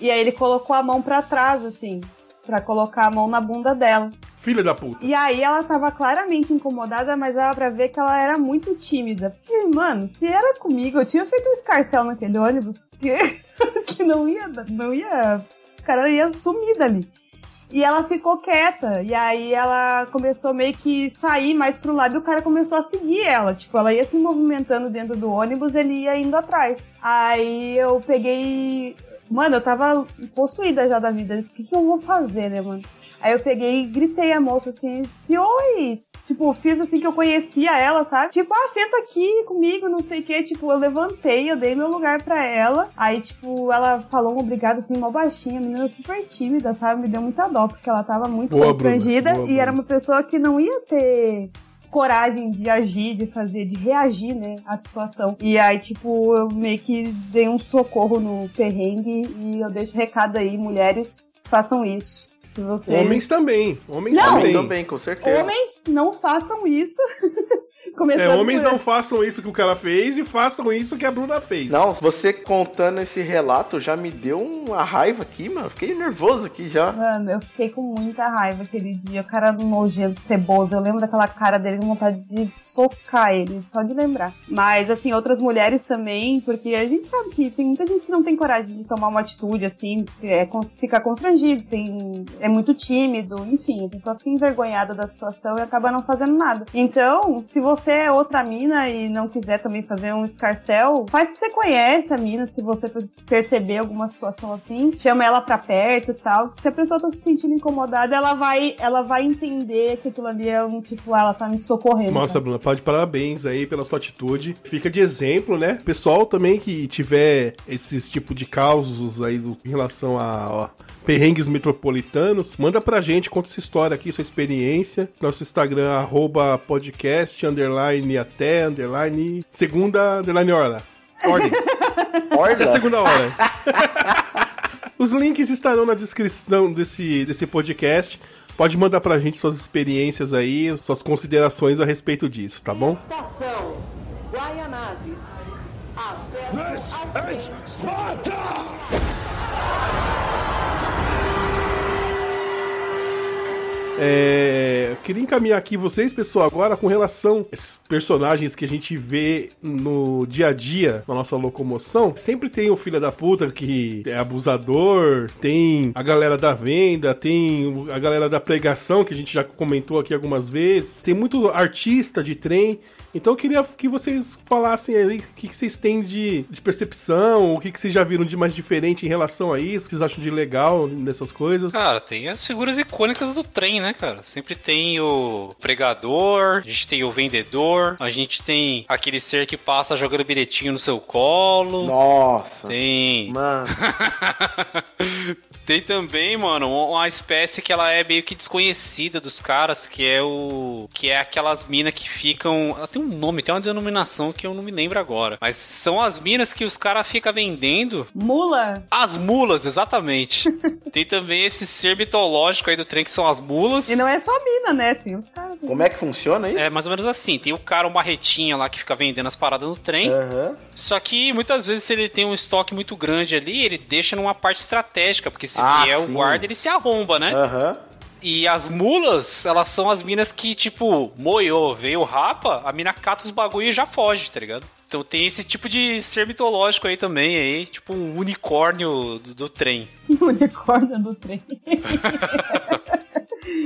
E aí ele colocou a mão pra trás, assim, pra colocar a mão na bunda dela. Filha da puta. E aí ela tava claramente incomodada, mas dava pra ver que ela era muito tímida. Porque, mano, se era comigo, eu tinha feito um escarcel naquele ônibus que, (laughs) que não ia, não ia, o cara ia sumir dali. E ela ficou quieta. E aí ela começou meio que sair mais pro lado e o cara começou a seguir ela. Tipo, ela ia se movimentando dentro do ônibus, ele ia indo atrás. Aí eu peguei. Mano, eu tava possuída já da vida. Eu disse, o que, que eu vou fazer, né, mano? Aí eu peguei e gritei a moça assim, disse, oi! Tipo, fiz assim que eu conhecia ela, sabe? Tipo, ah, senta aqui comigo, não sei o que. Tipo, eu levantei, eu dei meu lugar pra ela. Aí, tipo, ela falou um obrigado, assim, mó baixinha. A menina super tímida, sabe? Me deu muita dó, porque ela tava muito Boa, constrangida. Bruna, boa, e era uma pessoa que não ia ter coragem de agir, de fazer, de reagir, né, à situação. E aí, tipo, eu meio que dei um socorro no perrengue e eu deixo recado aí, mulheres, façam isso. Se vocês... Homens também. Homens Não. também. Também, com certeza. Homens, não façam isso. (laughs) Começando É, homens não façam isso que o cara fez e façam isso que a Bruna fez. Não, você contando esse relato já me deu uma raiva aqui, mano. Fiquei nervoso aqui já. Mano, eu fiquei com muita raiva aquele dia. O cara nojento, ceboso. Eu lembro daquela cara dele com vontade de socar ele, só de lembrar. Mas, assim, outras mulheres também, porque a gente sabe que tem muita gente que não tem coragem de tomar uma atitude, assim, é, fica constrangido, tem, é muito tímido, enfim, a pessoa fica envergonhada da situação e acaba não fazendo nada. Então, se você você é outra mina e não quiser também fazer um escarcel, faz que você conhece a mina, se você perceber alguma situação assim, chama ela pra perto e tal. Se a pessoa tá se sentindo incomodada, ela vai, ela vai entender que aquilo ali é um tipo, ela tá me socorrendo. Nossa, Bruna, pode parabéns aí pela sua atitude. Fica de exemplo, né? Pessoal também que tiver esses tipo de causos aí do, em relação a ó, perrengues metropolitanos, manda pra gente, conta essa história aqui, sua experiência. Nosso Instagram, arroba podcast, underline até, underline, segunda, underline hora. Ordem. (laughs) Ordem? Até segunda hora. (laughs) Os links estarão na descrição desse, desse podcast. Pode mandar pra gente suas experiências aí, suas considerações a respeito disso, tá bom? Estação Guaianazes. Acesso ao Sparta! É, eu queria encaminhar aqui vocês, pessoal, agora com relação a esses personagens que a gente vê no dia a dia, na nossa locomoção. Sempre tem o filho da puta que é abusador, tem a galera da venda, tem a galera da pregação, que a gente já comentou aqui algumas vezes, tem muito artista de trem. Então eu queria que vocês falassem aí o que, que vocês têm de, de percepção, o que, que vocês já viram de mais diferente em relação a isso, o que vocês acham de legal nessas coisas. Cara, tem as figuras icônicas do trem, né, cara? Sempre tem o pregador, a gente tem o vendedor, a gente tem aquele ser que passa jogando bilhetinho no seu colo. Nossa. Tem. Mano. (laughs) Tem também, mano, uma espécie que ela é meio que desconhecida dos caras, que é o. que é aquelas minas que ficam. Ela tem um nome, tem uma denominação que eu não me lembro agora. Mas são as minas que os caras ficam vendendo. Mula? As mulas, exatamente. (laughs) tem também esse ser mitológico aí do trem que são as mulas. E não é só mina, né? Tem os caras. Como é que funciona isso? É mais ou menos assim. Tem o cara, uma retinha lá que fica vendendo as paradas no trem. Aham. Só que muitas vezes, se ele tem um estoque muito grande ali, ele deixa numa parte estratégica, porque se Ah, vier o sim. guarda, ele se arromba, né? Aham. E as mulas, elas são as minas que, tipo, moiou, veio o rapa, a mina cata os bagulho e já foge, tá ligado? Então tem esse tipo de ser mitológico aí também, aí, tipo um unicórnio do, do trem. (laughs) Unicórnio do trem. (laughs)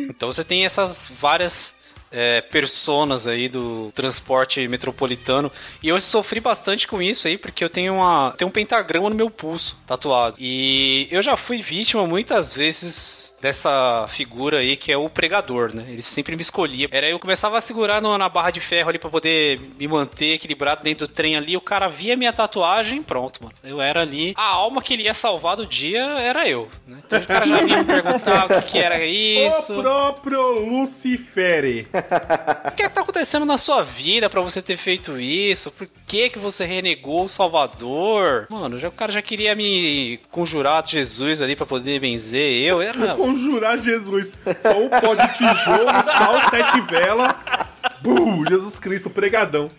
Então você tem essas várias é, personas aí do transporte metropolitano. E eu sofri bastante com isso aí, porque eu tenho, uma, tenho um pentagrama no meu pulso tatuado. E eu já fui vítima muitas vezes dessa figura aí que é o pregador, né? Ele sempre me escolhia. Era eu começava a segurar no- na barra de ferro ali pra poder me manter equilibrado dentro do trem ali. O cara via minha tatuagem, pronto, mano. Eu era ali. A alma que ele ia salvar do dia era eu. Né? Então o cara já vinha me perguntar o que, que era (laughs) isso. O próprio Lucifere. (laughs) O que tá acontecendo na sua vida pra você ter feito isso? Por que que você renegou o Salvador? Mano, já, o cara já queria me conjurar de Jesus ali pra poder benzer eu. Era... Conjurar Jesus. Só um pó de tijolo, sal, sete velas. Bum, Jesus Cristo, pregadão.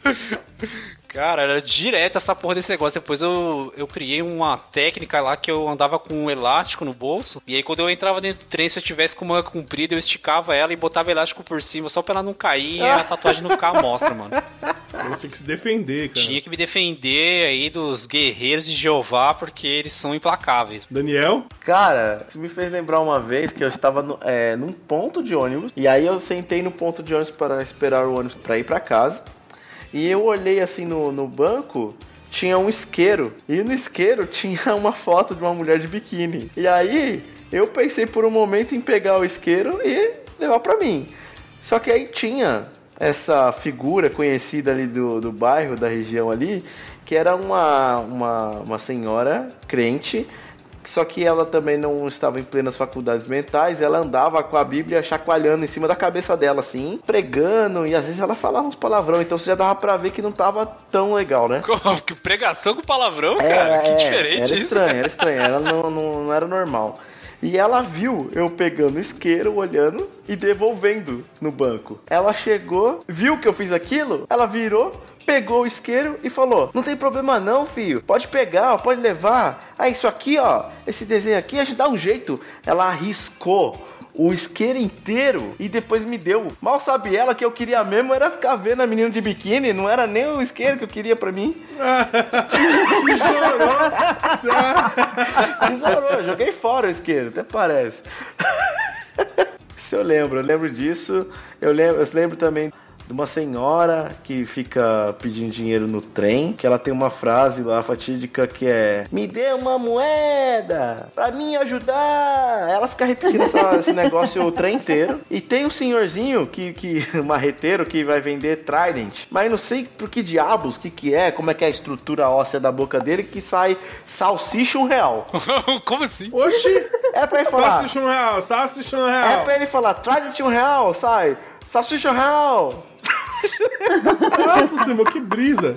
Cara, era direto essa porra desse negócio. Depois eu, eu criei uma técnica lá que eu andava com um elástico no bolso. E aí quando eu entrava dentro do trem, se eu tivesse com manga comprida, eu esticava ela e botava elástico por cima, só pra ela não cair e a (laughs) tatuagem não ficar à mostra, mano. Você tem que se defender, cara. Tinha que me defender aí dos guerreiros de Jeová, porque eles são implacáveis. Daniel? Cara, isso me fez lembrar uma vez que eu estava no- é, num ponto de ônibus. E aí eu sentei no ponto de ônibus para esperar o ônibus para ir para casa. E eu olhei assim no, no banco, tinha um isqueiro. E no isqueiro tinha uma foto de uma mulher de biquíni. E aí eu pensei por um momento em pegar o isqueiro e levar pra mim. Só que aí tinha essa figura conhecida ali do, do bairro, da região ali, que era uma, uma, uma senhora crente só que ela também não estava em plenas faculdades mentais, ela andava com a Bíblia chacoalhando em cima da cabeça dela, assim, pregando, e às vezes ela falava uns palavrão, então você já dava pra ver que não tava tão legal, né? Como que pregação com palavrão, cara? que diferente era isso. estranho, era estranho, ela não, não, não era normal. E ela viu eu pegando isqueiro, olhando e devolvendo no banco. Ela chegou, viu que eu fiz aquilo, ela virou, pegou o isqueiro e falou: Não tem problema não, filho. Pode pegar, pode levar. Ah, isso aqui, ó, esse desenho aqui, a gente dá um jeito. Ela arriscou o isqueiro inteiro e depois me deu. Mal sabe ela que eu queria mesmo era ficar vendo a menina de biquíni, não era nem o isqueiro que eu queria pra mim. (laughs) Tesourou, (laughs) joguei fora o isqueiro, até parece. (laughs) Isso eu lembro, eu lembro disso. Eu lembro, eu lembro também de uma senhora que fica pedindo dinheiro no trem, que ela tem uma frase lá fatídica que é: Me dê uma moeda pra me ajudar. Ela fica repetindo essa- esse (laughs) negócio o trem inteiro. E tem um senhorzinho que, que um (laughs) marreteiro que vai vender Trident, mas não sei por que diabos, que que é, como é que é a estrutura óssea da boca dele que sai salsicha um real. (laughs) Como assim? Oxi! É pra ele falar. Salsicha um real, salsicha um real. É pra ele falar, Trident um real, sai. Salsicha um real. (laughs) Nossa, Simão, que brisa.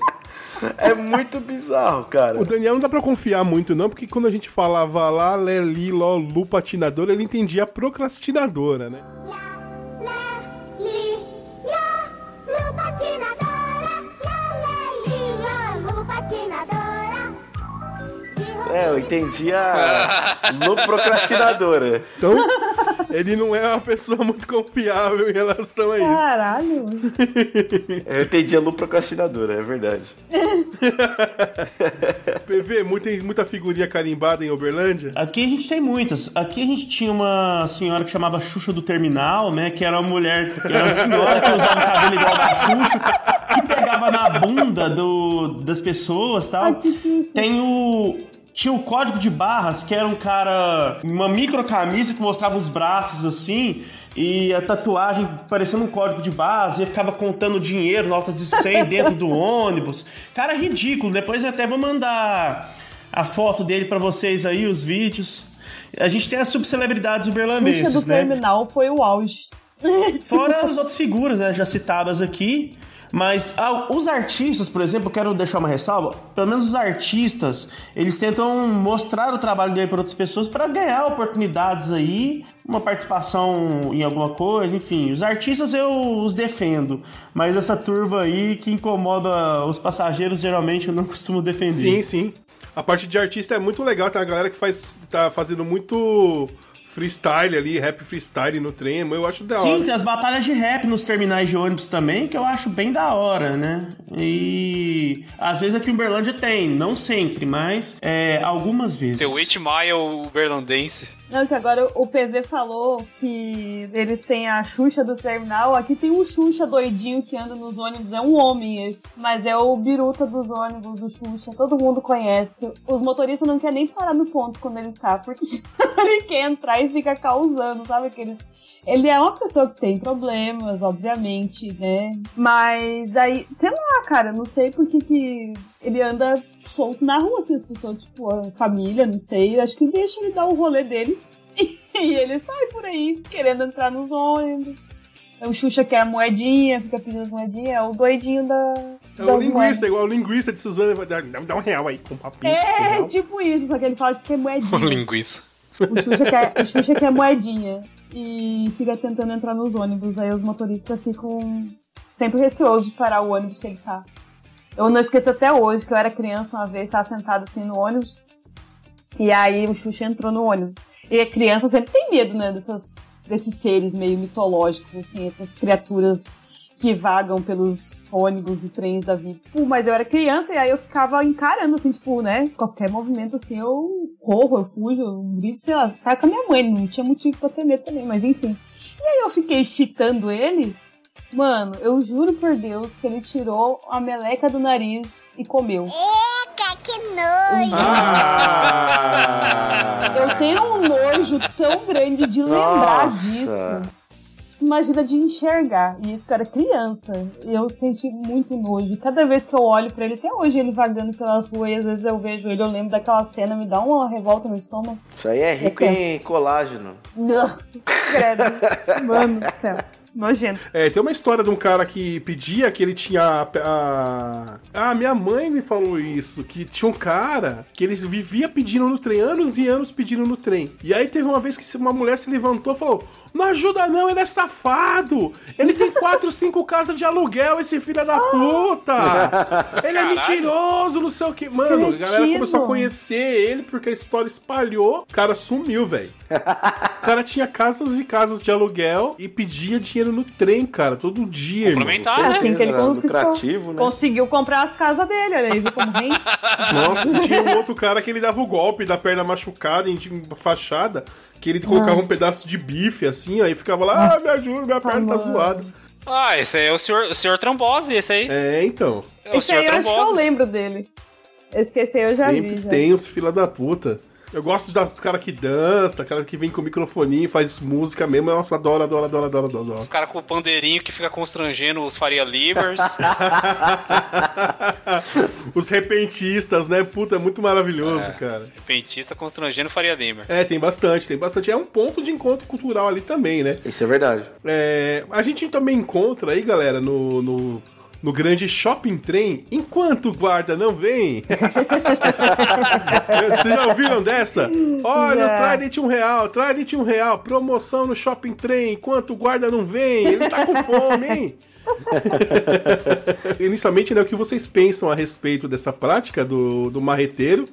É muito bizarro, cara. O Daniel não dá pra confiar muito, não, porque quando a gente falava lá, Leli, Lolu, patinadora, ele entendia procrastinadora, né? É, eu entendi a Lu (laughs) procrastinadora. Então, ele não é uma pessoa muito confiável em relação a isso. Caralho. (laughs) Eu entendi a Lu procrastinadora, é verdade. (laughs) PV, muita, muita figurinha carimbada em Uberlândia? Aqui a gente tem muitas. Aqui a gente tinha uma senhora que chamava Xuxa do Terminal, né? Que era uma mulher, que era uma senhora que usava o cabelo igual da Xuxa, que pegava na bunda do, das pessoas tal. Tem o. Tinha o código de barras, que era um cara. Uma micro camisa que mostrava os braços assim. E a tatuagem parecendo um código de barras, e ficava contando dinheiro, notas de 100 (laughs) dentro do ônibus. Cara, ridículo. Depois eu até vou mandar a foto dele pra vocês aí, os vídeos. A gente tem as subcelebridades uberlandenses, do né? terminal foi o auge. Fora as outras figuras, né, já citadas aqui. Mas ah, os artistas, por exemplo, quero deixar uma ressalva. Pelo menos os artistas, eles tentam mostrar o trabalho dele para outras pessoas para ganhar oportunidades aí, uma participação em alguma coisa, enfim. Os artistas eu os defendo, mas essa turva aí que incomoda os passageiros, geralmente eu não (laughs) costumo defender. Sim, sim. A parte de artista é muito legal, tem uma galera que faz, tá fazendo muito freestyle ali, rap freestyle no trem, eu acho da Sim, hora. tem as batalhas de rap nos terminais de ônibus também, que eu acho bem da hora, né? E às vezes aqui em Uberlândia tem, não sempre, mas é, algumas vezes. Tem o 8 Mile uberlandense. Não, que agora o PV falou que eles têm a Xuxa do terminal. Aqui tem um Xuxa doidinho que anda nos ônibus. É um homem esse. Mas é o biruta dos ônibus, o Xuxa. Todo mundo conhece. Os motoristas não querem nem parar no ponto quando ele tá, porque (laughs) ele quer entrar e fica causando, sabe? Aqueles... Ele é uma pessoa que tem problemas, obviamente, né? Mas aí, sei lá, cara, não sei por que, que ele anda solto na rua, assim, as pessoas, tipo, a família, não sei, acho que deixa ele dar o rolê dele (laughs) e ele sai por aí querendo entrar nos ônibus. O Xuxa quer a moedinha, fica pedindo moedinha, é o doidinho da. É o das linguista, moedas. igual o linguista de Suzana, vai dar, dá um real aí, com um papinho. um É, real. (laughs) tipo isso, só que ele fala que quer moedinha. (laughs) Linguiça. O Xuxa, quer, o Xuxa quer moedinha. E fica tentando entrar nos ônibus. Aí os motoristas ficam sempre receosos de parar o ônibus se ele tá. Eu não esqueço até hoje que eu era criança uma vez, tava sentada assim no ônibus. E aí o Xuxa entrou no ônibus. E a criança sempre tem medo, né? Dessas, desses seres meio mitológicos, assim, essas criaturas que vagam pelos ônibus e trens da vida. Pô, mas eu era criança e aí eu ficava encarando, assim, tipo, né? Qualquer movimento, assim, eu corro, eu fujo, eu grito, sei lá. Tava com a minha mãe, não tinha motivo pra ter medo também, mas enfim. E aí eu fiquei fitando ele. Mano, eu juro por Deus que ele tirou a meleca do nariz e comeu. Eca, que nojo! Ah! Eu tenho um nojo tão grande de lembrar Nossa. disso. Imagina de enxergar. E isso era criança. E eu senti muito nojo. E Cada vez que eu olho pra ele, até hoje ele vagando pelas ruas, e às vezes eu vejo ele, eu lembro daquela cena, me dá uma revolta no estômago. Isso aí é rico em colágeno. Não, credo. Mano do céu. Nojento. É, tem uma história de um cara que pedia que ele tinha. A, a- Ah, minha mãe me falou isso. Que tinha um cara que ele vivia pedindo no trem, anos e anos pedindo no trem. E aí teve uma vez que uma mulher se levantou e falou: Não ajuda não, ele é safado! Ele tem quatro, (laughs) cinco casas de aluguel, esse filho da puta! Ele é mentiroso, não sei o que. Mano, a galera começou a conhecer ele porque a história espalhou. O cara sumiu, velho. O cara tinha casas e casas de aluguel e pedia dinheiro no trem, cara, todo dia. Complementar, É né? assim que ele lucrativo, né? Conseguiu comprar as casas dele, olha aí, viu como vem? Nossa, tinha um outro cara que ele dava o golpe da perna machucada em fachada, que ele colocava um pedaço de bife assim, aí ficava lá, ah, me ajuda, minha perna tá zoada. Ah, esse aí é o senhor, o senhor Trombose, esse aí. É, então. É o Esse aí senhor eu acho que eu lembro dele. Esse aí eu já Sempre vi. Já. tem os fila da puta. Eu gosto dos caras que dançam, cara que vem com o microfoninho, faz música mesmo. Nossa, adoro, adoro, adoro, adoro, adoro. Os caras com o pandeirinho que fica constrangendo os Faria Libers. (laughs) Os repentistas, né? Puta, é muito maravilhoso, cara. Repentista constrangendo o Faria Limer. É, tem bastante, tem bastante. É um ponto de encontro cultural ali também, né? Isso é verdade. É, a gente também encontra aí, galera, no, no, no grande shopping trem, enquanto o guarda não vem. (laughs) Vocês já ouviram dessa? Olha, Já. o Trident um real, Trident um real, promoção no shopping trem, enquanto o guarda não vem, ele tá com fome, hein? (laughs) Inicialmente, né, o que vocês pensam a respeito dessa prática do, do marreteiro?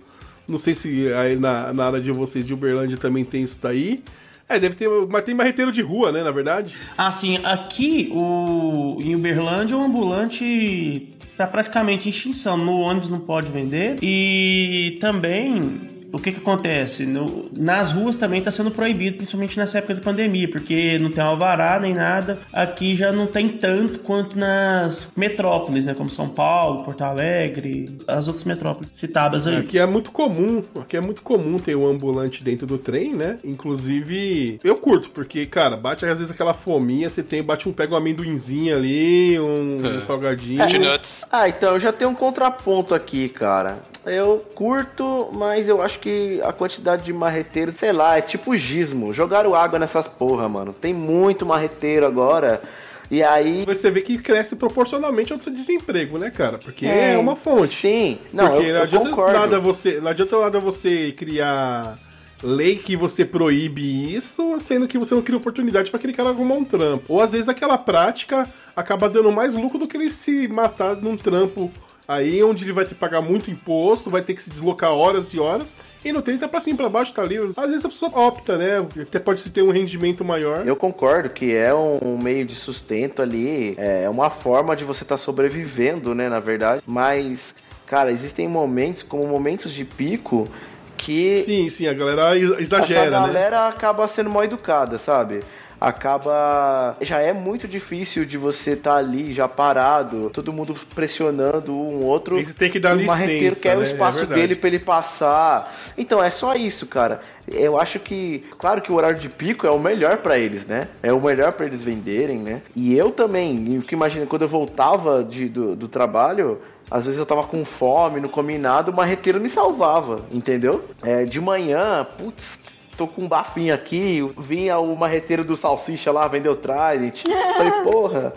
Não sei se aí na, na área de vocês de Uberlândia também tem isso daí. É, deve ter, mas tem marreteiro de rua, né, na verdade? Ah, sim, aqui o, em Uberlândia o ambulante tá praticamente em extinção. No ônibus não pode vender. E também. O que que acontece? No- nas ruas também está sendo proibido, principalmente nessa época de pandemia, porque não tem alvará nem nada. Aqui já não tem tanto quanto nas metrópoles, né? Como São Paulo, Porto Alegre, as outras metrópoles citadas aí. Aqui é muito comum, aqui é muito comum ter um ambulante dentro do trem, né? Inclusive, eu curto, porque, cara, bate às vezes aquela fominha, você tem, bate um, pega um amendoinzinho ali, um, um salgadinho. De nuts. Ah, então eu já tenho um contraponto aqui, cara. Eu curto, mas eu acho que a quantidade de marreteiro, sei lá, é tipo gismo. Jogaram água nessas porra, mano. Tem muito marreteiro agora. E aí. Você vê que cresce proporcionalmente ao seu desemprego, né, cara? Porque É, é, uma fonte. Sim, não, Porque eu- não eu adianta concordo. nada você, não adianta nada você criar lei que você proíbe isso, sendo que você não cria oportunidade para aquele cara arrumar um trampo. Ou às vezes aquela prática acaba dando mais lucro do que ele se matar num trampo aí onde ele vai ter que pagar muito imposto, vai ter que se deslocar horas e horas, e no trem tá pra cima pra baixo, tá ali. Às vezes a pessoa opta, né? Até pode se ter um rendimento maior. Eu concordo que é um meio de sustento ali, é uma forma de você estar sobrevivendo, né, na verdade. Mas, cara, existem momentos, como momentos de pico, que Sim, sim, a galera ex- exagera, essa né? galera acaba sendo mal educada, sabe? Acaba. Já é muito difícil de você estar ali, já parado, todo mundo pressionando um outro. Você tem que dar o marreteiro licença, quer o né? espaço É dele pra ele passar. Então é só isso, cara. Eu acho que, claro que o horário de pico é o melhor pra eles, né? É o melhor pra eles venderem, né? E eu também, imaginando, quando eu voltava de, do, do trabalho, às vezes eu tava com fome, não comi nada, o marreteiro me salvava, entendeu? É, de manhã, putz, tô com um bafinho aqui, vinha o marreteiro do salsicha lá, vendeu Trident. Falei, (laughs) porra,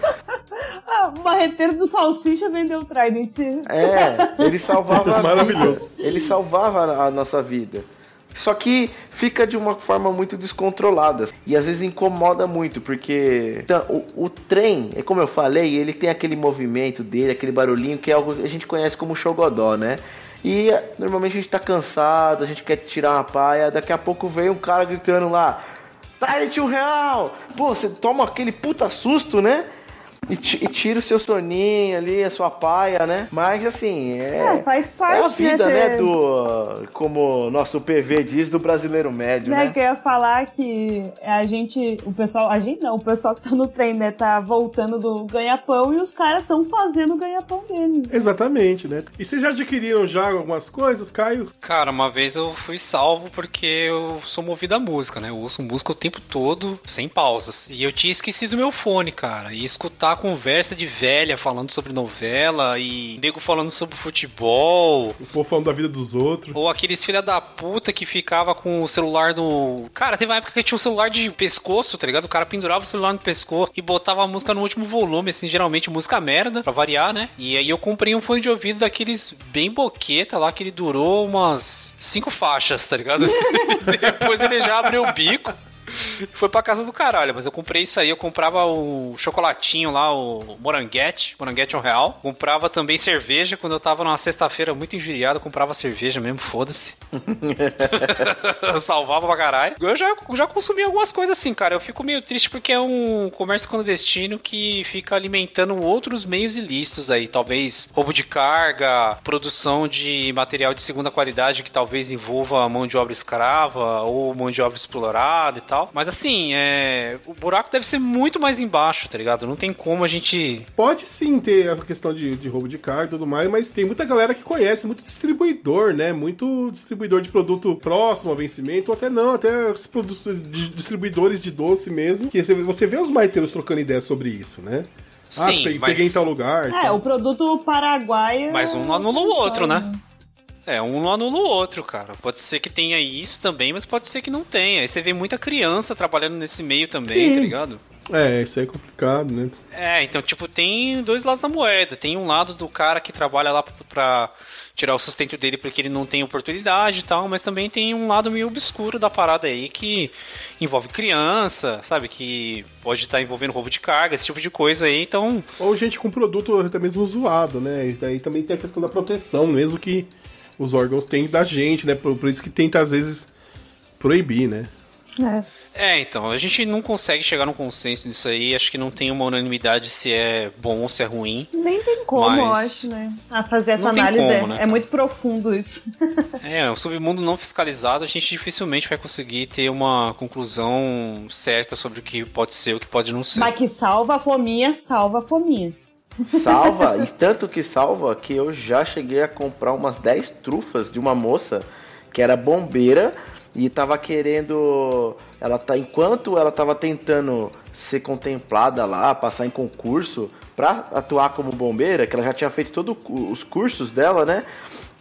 Ah, o barreteiro do Salsicha vendeu o Trident. É, ele salvava a (laughs) Maravilhoso. vida. Ele salvava a nossa vida. Só que fica de uma forma muito descontrolada. E às vezes incomoda muito, porque então, o, o trem, é como eu falei, ele tem aquele movimento dele, aquele barulhinho que é algo que a gente conhece como xogodó, né? E eh, normalmente a gente tá cansado, a gente quer tirar uma paia, daqui a pouco vem um cara gritando lá, Trident um real! Pô, você toma aquele puta susto, né? E, e tira o seu soninho ali, a sua paia, né? Mas assim, é. É, faz É parte, a vida, né? né, Cê- do. Como nosso PV diz, do brasileiro médio, Né, né? que eu ia falar que a gente, o pessoal, a gente não, o pessoal que tá no trem, né, tá voltando do ganha-pão e os caras tão fazendo o ganha-pão deles. Exatamente, né? E vocês já adquiriram já algumas coisas, Caio? Cara, uma vez eu fui salvo porque eu sou movido à música, né? Eu ouço música o tempo todo, sem pausas. E eu tinha esquecido meu fone, cara. E escutar conversa de velha falando sobre novela e nego falando sobre futebol. O povo falando da vida dos outros. Ou aqueles filha da puta que ficava com o celular no. Cara, teve uma época que tinha um celular de pescoço, tá ligado? O cara pendurava o celular no pescoço e botava a música no último volume, assim, geralmente música merda, pra variar, né? E aí eu comprei um fone de ouvido daqueles bem boqueta lá, que ele durou umas cinco faixas, tá ligado? (laughs) Depois ele já abriu o bico. Foi pra casa do caralho, mas eu comprei isso aí. Eu comprava o chocolatinho lá, o moranguete, moranguete um real. Comprava também cerveja. Quando eu tava numa sexta-feira muito injuriado, eu comprava cerveja mesmo, foda-se. (laughs) Salvava pra caralho. Eu já, já consumi algumas coisas assim, cara. Eu fico meio triste porque é um comércio clandestino que fica alimentando outros meios ilícitos aí. Talvez roubo de carga, produção de material de segunda qualidade que talvez envolva mão de obra escrava ou mão de obra explorada e tal. Mas Mas assim, é... o buraco deve ser muito mais embaixo, tá ligado? Não tem como a gente. Pode sim ter a questão de, de roubo de carga e tudo mais, mas tem muita galera que conhece, muito distribuidor, né? Muito distribuidor de produto próximo ao vencimento, ou até não, até os produtos de distribuidores de doce mesmo. Que você- vê os marteiros trocando ideias sobre isso, né? ah, Sim, pe- mas- peguei em tal lugar. É, o produto paraguaio. Mas um não anula o outro, né? É, um não anula o outro, cara. Pode ser que tenha isso também, mas pode ser que não tenha. Aí você vê muita criança trabalhando nesse meio também, Sim. tá ligado? É, isso aí é complicado, né? É, então, tipo, tem dois lados da moeda. Tem um lado do cara que trabalha lá pra, pra tirar o sustento dele porque ele não tem oportunidade e tal, mas também tem um lado meio obscuro da parada aí que envolve criança, sabe? Que pode estar envolvendo roubo de carga, esse tipo de coisa aí, então. Ou gente com produto até mesmo zoado, né? E daí também tem a questão da proteção, mesmo que os órgãos têm da gente, né? Por, por isso que tenta, às vezes, proibir, né? É, então, a gente não consegue chegar num consenso nisso aí, acho que não tem uma unanimidade se é bom ou se é ruim. Nem tem como, Mas- eu acho, né? A fazer essa análise como, é, né, é muito profundo isso. (laughs) É, o submundo não fiscalizado, a gente dificilmente vai conseguir ter uma conclusão certa sobre o que pode ser e o que pode não ser. Mas que salva a fominha, salva a fominha. Salva, e tanto que salva que eu já cheguei a comprar umas 10 trufas de uma moça que era bombeira e tava querendo. Ela tá. Enquanto ela tava tentando ser contemplada lá, passar em concurso pra atuar como bombeira, que ela já tinha feito todos os cursos dela, né?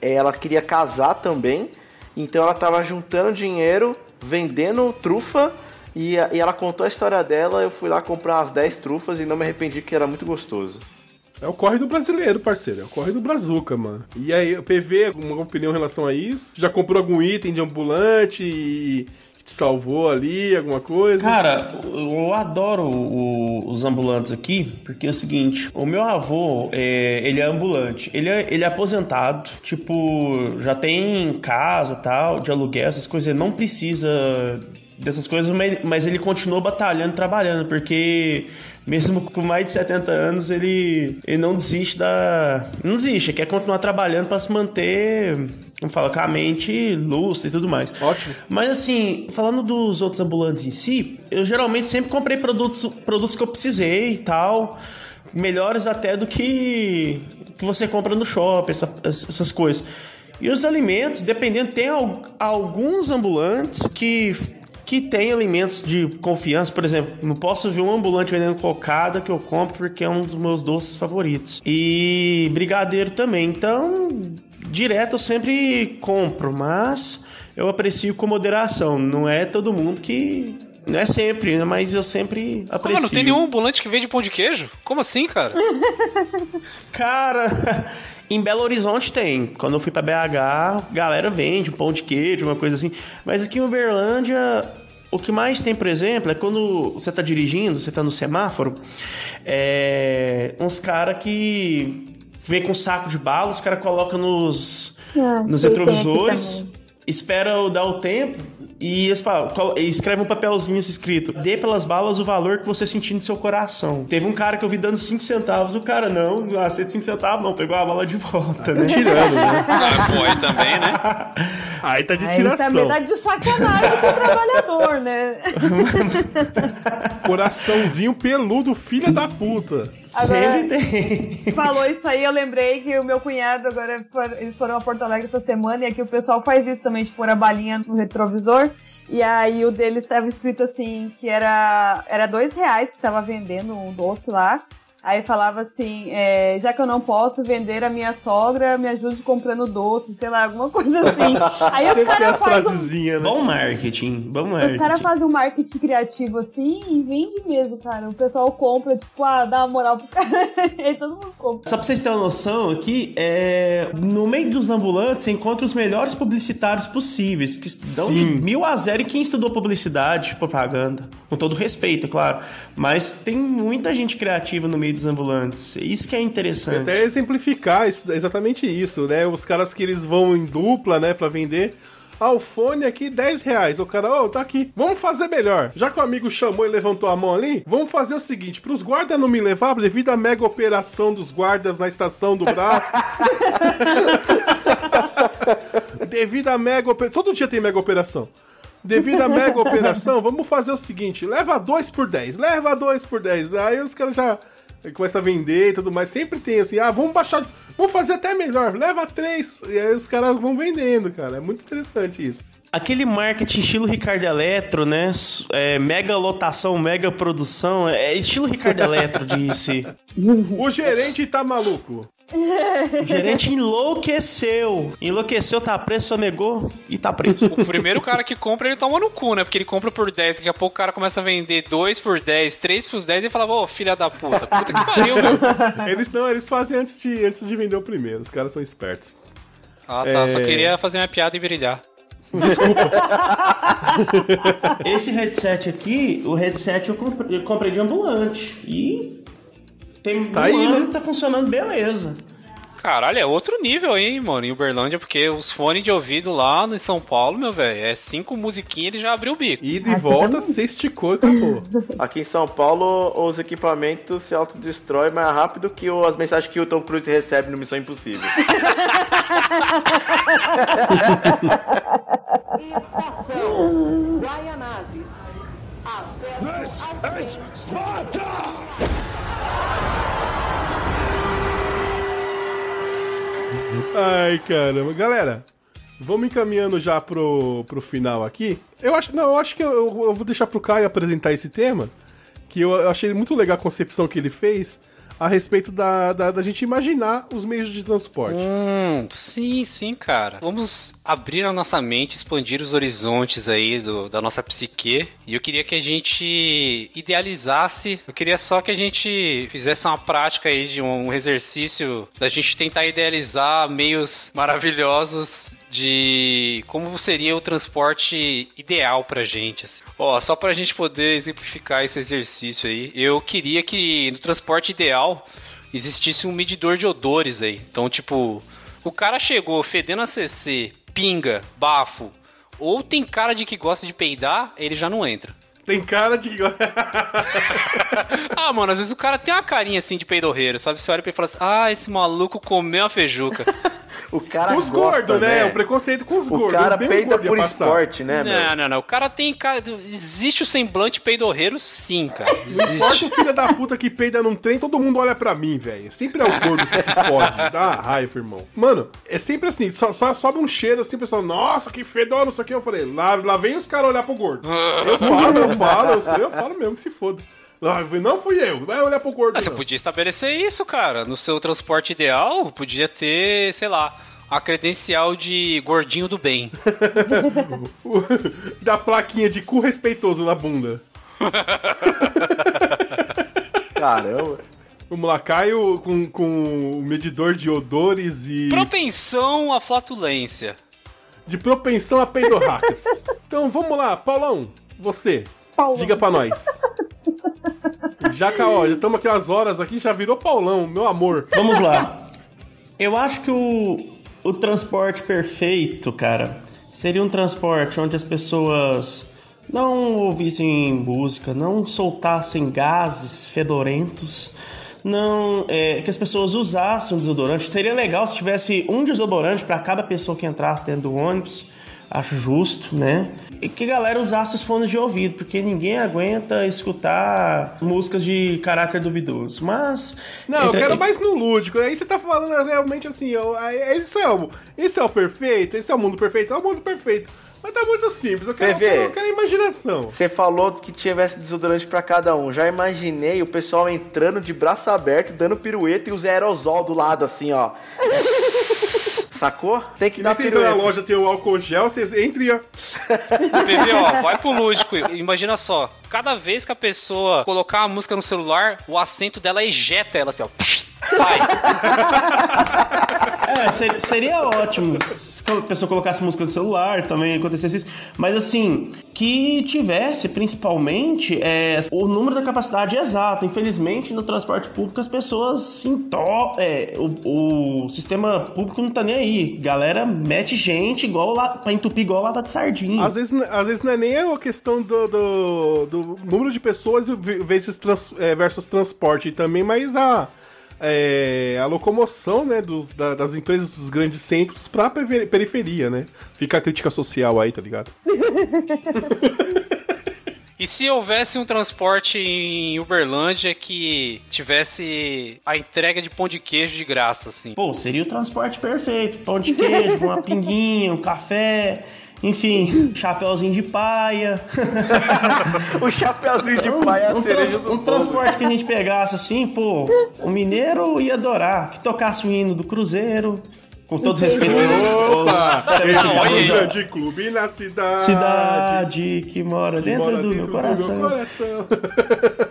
eh, Ela queria casar também. Então ela tava juntando dinheiro, vendendo trufa. E, e ela contou a história dela, eu fui lá comprar umas 10 trufas e não me arrependi que era muito gostoso. É o corre do brasileiro, parceiro. É o corre do Brazuca, mano. E aí, o PV, alguma opinião em relação a isso? Já comprou algum item de ambulante e te salvou ali, alguma coisa? Cara, eu adoro o- os ambulantes aqui, porque é o seguinte, o meu avô, é, ele é ambulante, ele é, ele é aposentado, tipo, já tem casa tal, de aluguel, essas coisas, ele não precisa dessas coisas, mas, ele continua batalhando, trabalhando, porque mesmo com mais de 70 anos, ele, ele não desiste da... Não desiste, quer continuar trabalhando pra se manter, como fala, com a mente lúcida e tudo mais. Ótimo. Mas assim, falando dos outros ambulantes em si, eu geralmente sempre comprei produtos, produtos que eu precisei e tal. Melhores até do que que você compra no shopping, essa- essas coisas. E os alimentos, dependendo, tem al- alguns ambulantes que, que tem alimentos de confiança. Por exemplo, não posso ver um ambulante vendendo cocada que eu compro porque é um dos meus doces favoritos. E brigadeiro também. Então, direto eu sempre compro, mas eu aprecio com moderação. Não é todo mundo que. Não é sempre, né? mas eu sempre aprecio. não tem nenhum ambulante que vende pão de queijo? Como assim, cara? Cara, em Belo Horizonte tem. Quando eu fui pra BH, galera vende um pão de queijo, uma coisa assim. Mas aqui em Uberlândia, o que mais tem, por exemplo, é quando você tá dirigindo, você tá no semáforo, é uns caras que vem com um saco de bala, os caras colocam nos, Ah, nos retrovisores. Espera dar o tempo e eles falam- colo- escreve um papelzinho escrito: dê pelas balas o valor que você sentir no seu coração. Teve um cara que eu vi dando 5 centavos, o cara não, não aceita 5 centavos, não, pegou a bala de volta, né? tirando, né? (laughs) Ah, pô, aí também, né? (laughs) Aí tá de Aí tiração. também dá de sacanagem com o trabalhador, né? (laughs) Coraçãozinho peludo, filha da puta. Sempre tem. Falou isso aí, eu lembrei que o meu cunhado agora eles foram a Porto Alegre essa semana e aqui o pessoal faz isso também, de pôr a balinha no retrovisor. E aí o deles estava escrito assim que era era dois reais que estava vendendo um doce lá. Aí falava assim, é, já que eu não posso vender a minha sogra, me ajude comprando doce, sei lá, alguma coisa assim. (laughs) Aí os caras as fazem um, né? Bom marketing, bom os marketing. caras fazem um marketing criativo assim e vende mesmo, cara. O pessoal compra, tipo, ah, dá uma moral pro cara. e (laughs) aí todo mundo compra. Só pra vocês terem uma noção aqui, é, no meio dos ambulantes você encontra os melhores publicitários possíveis, que dão de Sim. mil a zero e quem estudou publicidade, propaganda. Com todo respeito, é claro. Mas tem muita gente criativa no meio dos ambulantes. Isso que é interessante. Até exemplificar isso- exatamente isso, né? Os caras que eles vão em dupla, né, pra vender. Ah, o fone aqui, 10 reais. O cara, ô, tá aqui. Vamos fazer melhor. Já que o amigo chamou e levantou a mão ali, vamos fazer o seguinte: pros guardas não me levar, devido à mega operação dos guardas na estação do braço. (laughs) devido à mega operação. Todo dia tem mega operação. devido à mega operação, vamos fazer o seguinte: leva dois por 10, leva dois por 10. Aí os caras já começam a vender e tudo mais. Sempre tem assim, ah, vamos baixar, vamos fazer até melhor, leva três. E aí os caras vão vendendo, cara. É muito interessante isso. Aquele marketing estilo Ricardo Eletro, né? É, mega lotação, mega produção. É estilo Ricardo Eletro de (laughs) si. O gerente tá maluco. O gerente enlouqueceu. Enlouqueceu, tá preso, sonegou e tá preso. O primeiro cara que compra, ele toma no cu, né? Porque ele compra por 10, daqui a pouco o cara começa a vender 2 por 10, 3 por 10 e fala, ô, filha da puta, puta que pariu, meu. (laughs) Eles não, eles fazem antes de, antes de vender o primeiro. Os caras são espertos. Ah, tá, só É. queria fazer minha piada e brilhar. Esse headset aqui, o headset eu comprei, eu comprei de ambulante. E tem Tá um aí, ano né? que tá funcionando beleza. Caralho, é outro nível, hein, mano, em Uberlândia, porque os fones de ouvido lá em São Paulo, meu velho, é cinco musiquinhas ele já abriu o bico. E de volta, você esticou e acabou. (laughs) Aqui em São Paulo, os equipamentos se autodestroem mais rápido que o- as mensagens que o Tom Cruise recebe no Missão Impossível. Estação Guaianazes. Acesso ao Ai, caramba. Galera, vamos encaminhando já pro, pro final aqui. Eu acho, não, eu acho que eu, eu vou deixar pro Caio apresentar esse tema, que eu, eu achei muito legal a concepção que ele fez a respeito da, da, da gente imaginar os meios de transporte. Hum, sim, sim, cara. Vamos abrir a nossa mente, expandir os horizontes aí do, da nossa psique. E eu queria que a gente idealizasse. Eu queria só que a gente fizesse uma prática aí de um exercício da gente tentar idealizar meios maravilhosos de como seria o transporte ideal pra gente. assim. Ó, só pra gente poder exemplificar esse exercício aí, eu queria que no transporte ideal existisse um medidor de odores aí. Então, tipo, o cara chegou fedendo a CC, pinga, bafo, ou tem cara de que gosta de peidar, ele já não entra. Tem cara de. (laughs) ah, mano, às vezes o cara tem uma carinha assim de peidorreiro, sabe? Você olha pra ele e fala assim: ah, esse maluco comeu uma feijuca. O cara os gordos, né? né? O preconceito com os O gordos. cara Bem peida gordo por esporte, né, meu? Não, não, não. O cara tem. Existe o semblante peidorreiro, sim, cara. Não importa Existe. o filho da puta que peida num trem, todo mundo olha pra mim, velho. Sempre é o gordo que se fode. Dá uma raiva, irmão. Mano, é sempre assim, só, só sobe um cheiro assim, o pessoal, nossa, que fedor, não sei o que. Eu falei, lá, lá vem os caras olhar pro gordo. Eu falo, eu falo, eu, sei, eu falo mesmo que se foda. Lá, Não fui eu, vai olhar pro gordo. Ah, você podia estabelecer isso, cara. No seu transporte ideal, podia ter, sei lá, a credencial de gordinho do bem. (laughs) da plaquinha de cu respeitoso na bunda. (laughs) Caramba. Vamos lá, Caio com, com o medidor de odores e Propensão à flatulência. de propensão a peidorracas. (laughs) então vamos lá, Paulão, você, Paulão. diga pra nós. Já, ó, já estamos aqui as horas aqui, já virou Paulão, meu amor. Vamos lá. Eu acho que o, o transporte perfeito, cara, seria um transporte onde as pessoas não ouvissem música, não soltassem gases fedorentos, não é, que as pessoas usassem um desodorante. Seria legal se tivesse um desodorante para cada pessoa que entrasse dentro do ônibus. Acho justo, né? E que a galera usasse os fones de ouvido, porque ninguém aguenta escutar músicas de caráter duvidoso. Mas. Não, eu entre- quero mais no lúdico. Aí você tá falando realmente assim, aí isso é o, esse é o perfeito, esse é o mundo perfeito, é o mundo perfeito. Mas tá muito simples, eu quero, eu PV. quero, eu quero imaginação. Você falou que tivesse desodorante pra cada um. Já imaginei o pessoal entrando de braço aberto, dando pirueta e os aerosol do lado, assim, ó. (laughs) Sacou? Tem que E dar você entra na loja, tem o álcool gel, você entra e ó, PV, ó, vai pro lúdico. Imagina só, cada vez que a pessoa colocar a música no celular, o assento dela ejeta ela assim, ó. Sai. (laughs) É, ser- seria ótimo se a pessoa colocasse música no celular, também acontecesse isso. Mas assim, que tivesse principalmente é, o número da capacidade exato. Infelizmente, no transporte público as pessoas se into... é, o, o sistema público não tá nem aí. Galera mete gente igual lá, pra entupir igual lata de sardinha. Às vezes, às vezes não é nem a questão do, do, do número de pessoas vezes trans, é, versus transporte também, mas a, é, a locomoção né, dos- da- das empresas dos grandes centros pra perife- periferia, né? Fica a crítica social aí, tá ligado? (laughs) E se houvesse um transporte em Uberlândia que tivesse a entrega de pão de queijo de graça, assim? Pô, seria o transporte perfeito. Pão de queijo, uma (laughs) pinguinha, um café, enfim, chapéuzinho de paia. (laughs) o chapéuzinho de paia é a um, cereja do um bolo. transporte que a gente pegasse assim, pô, o mineiro ia adorar. Que tocasse o hino do Cruzeiro, com todo respeito. Opa! é um grande clube na cidade. Cidade que mora que dentro mora do dentro meu coração. coração. (laughs)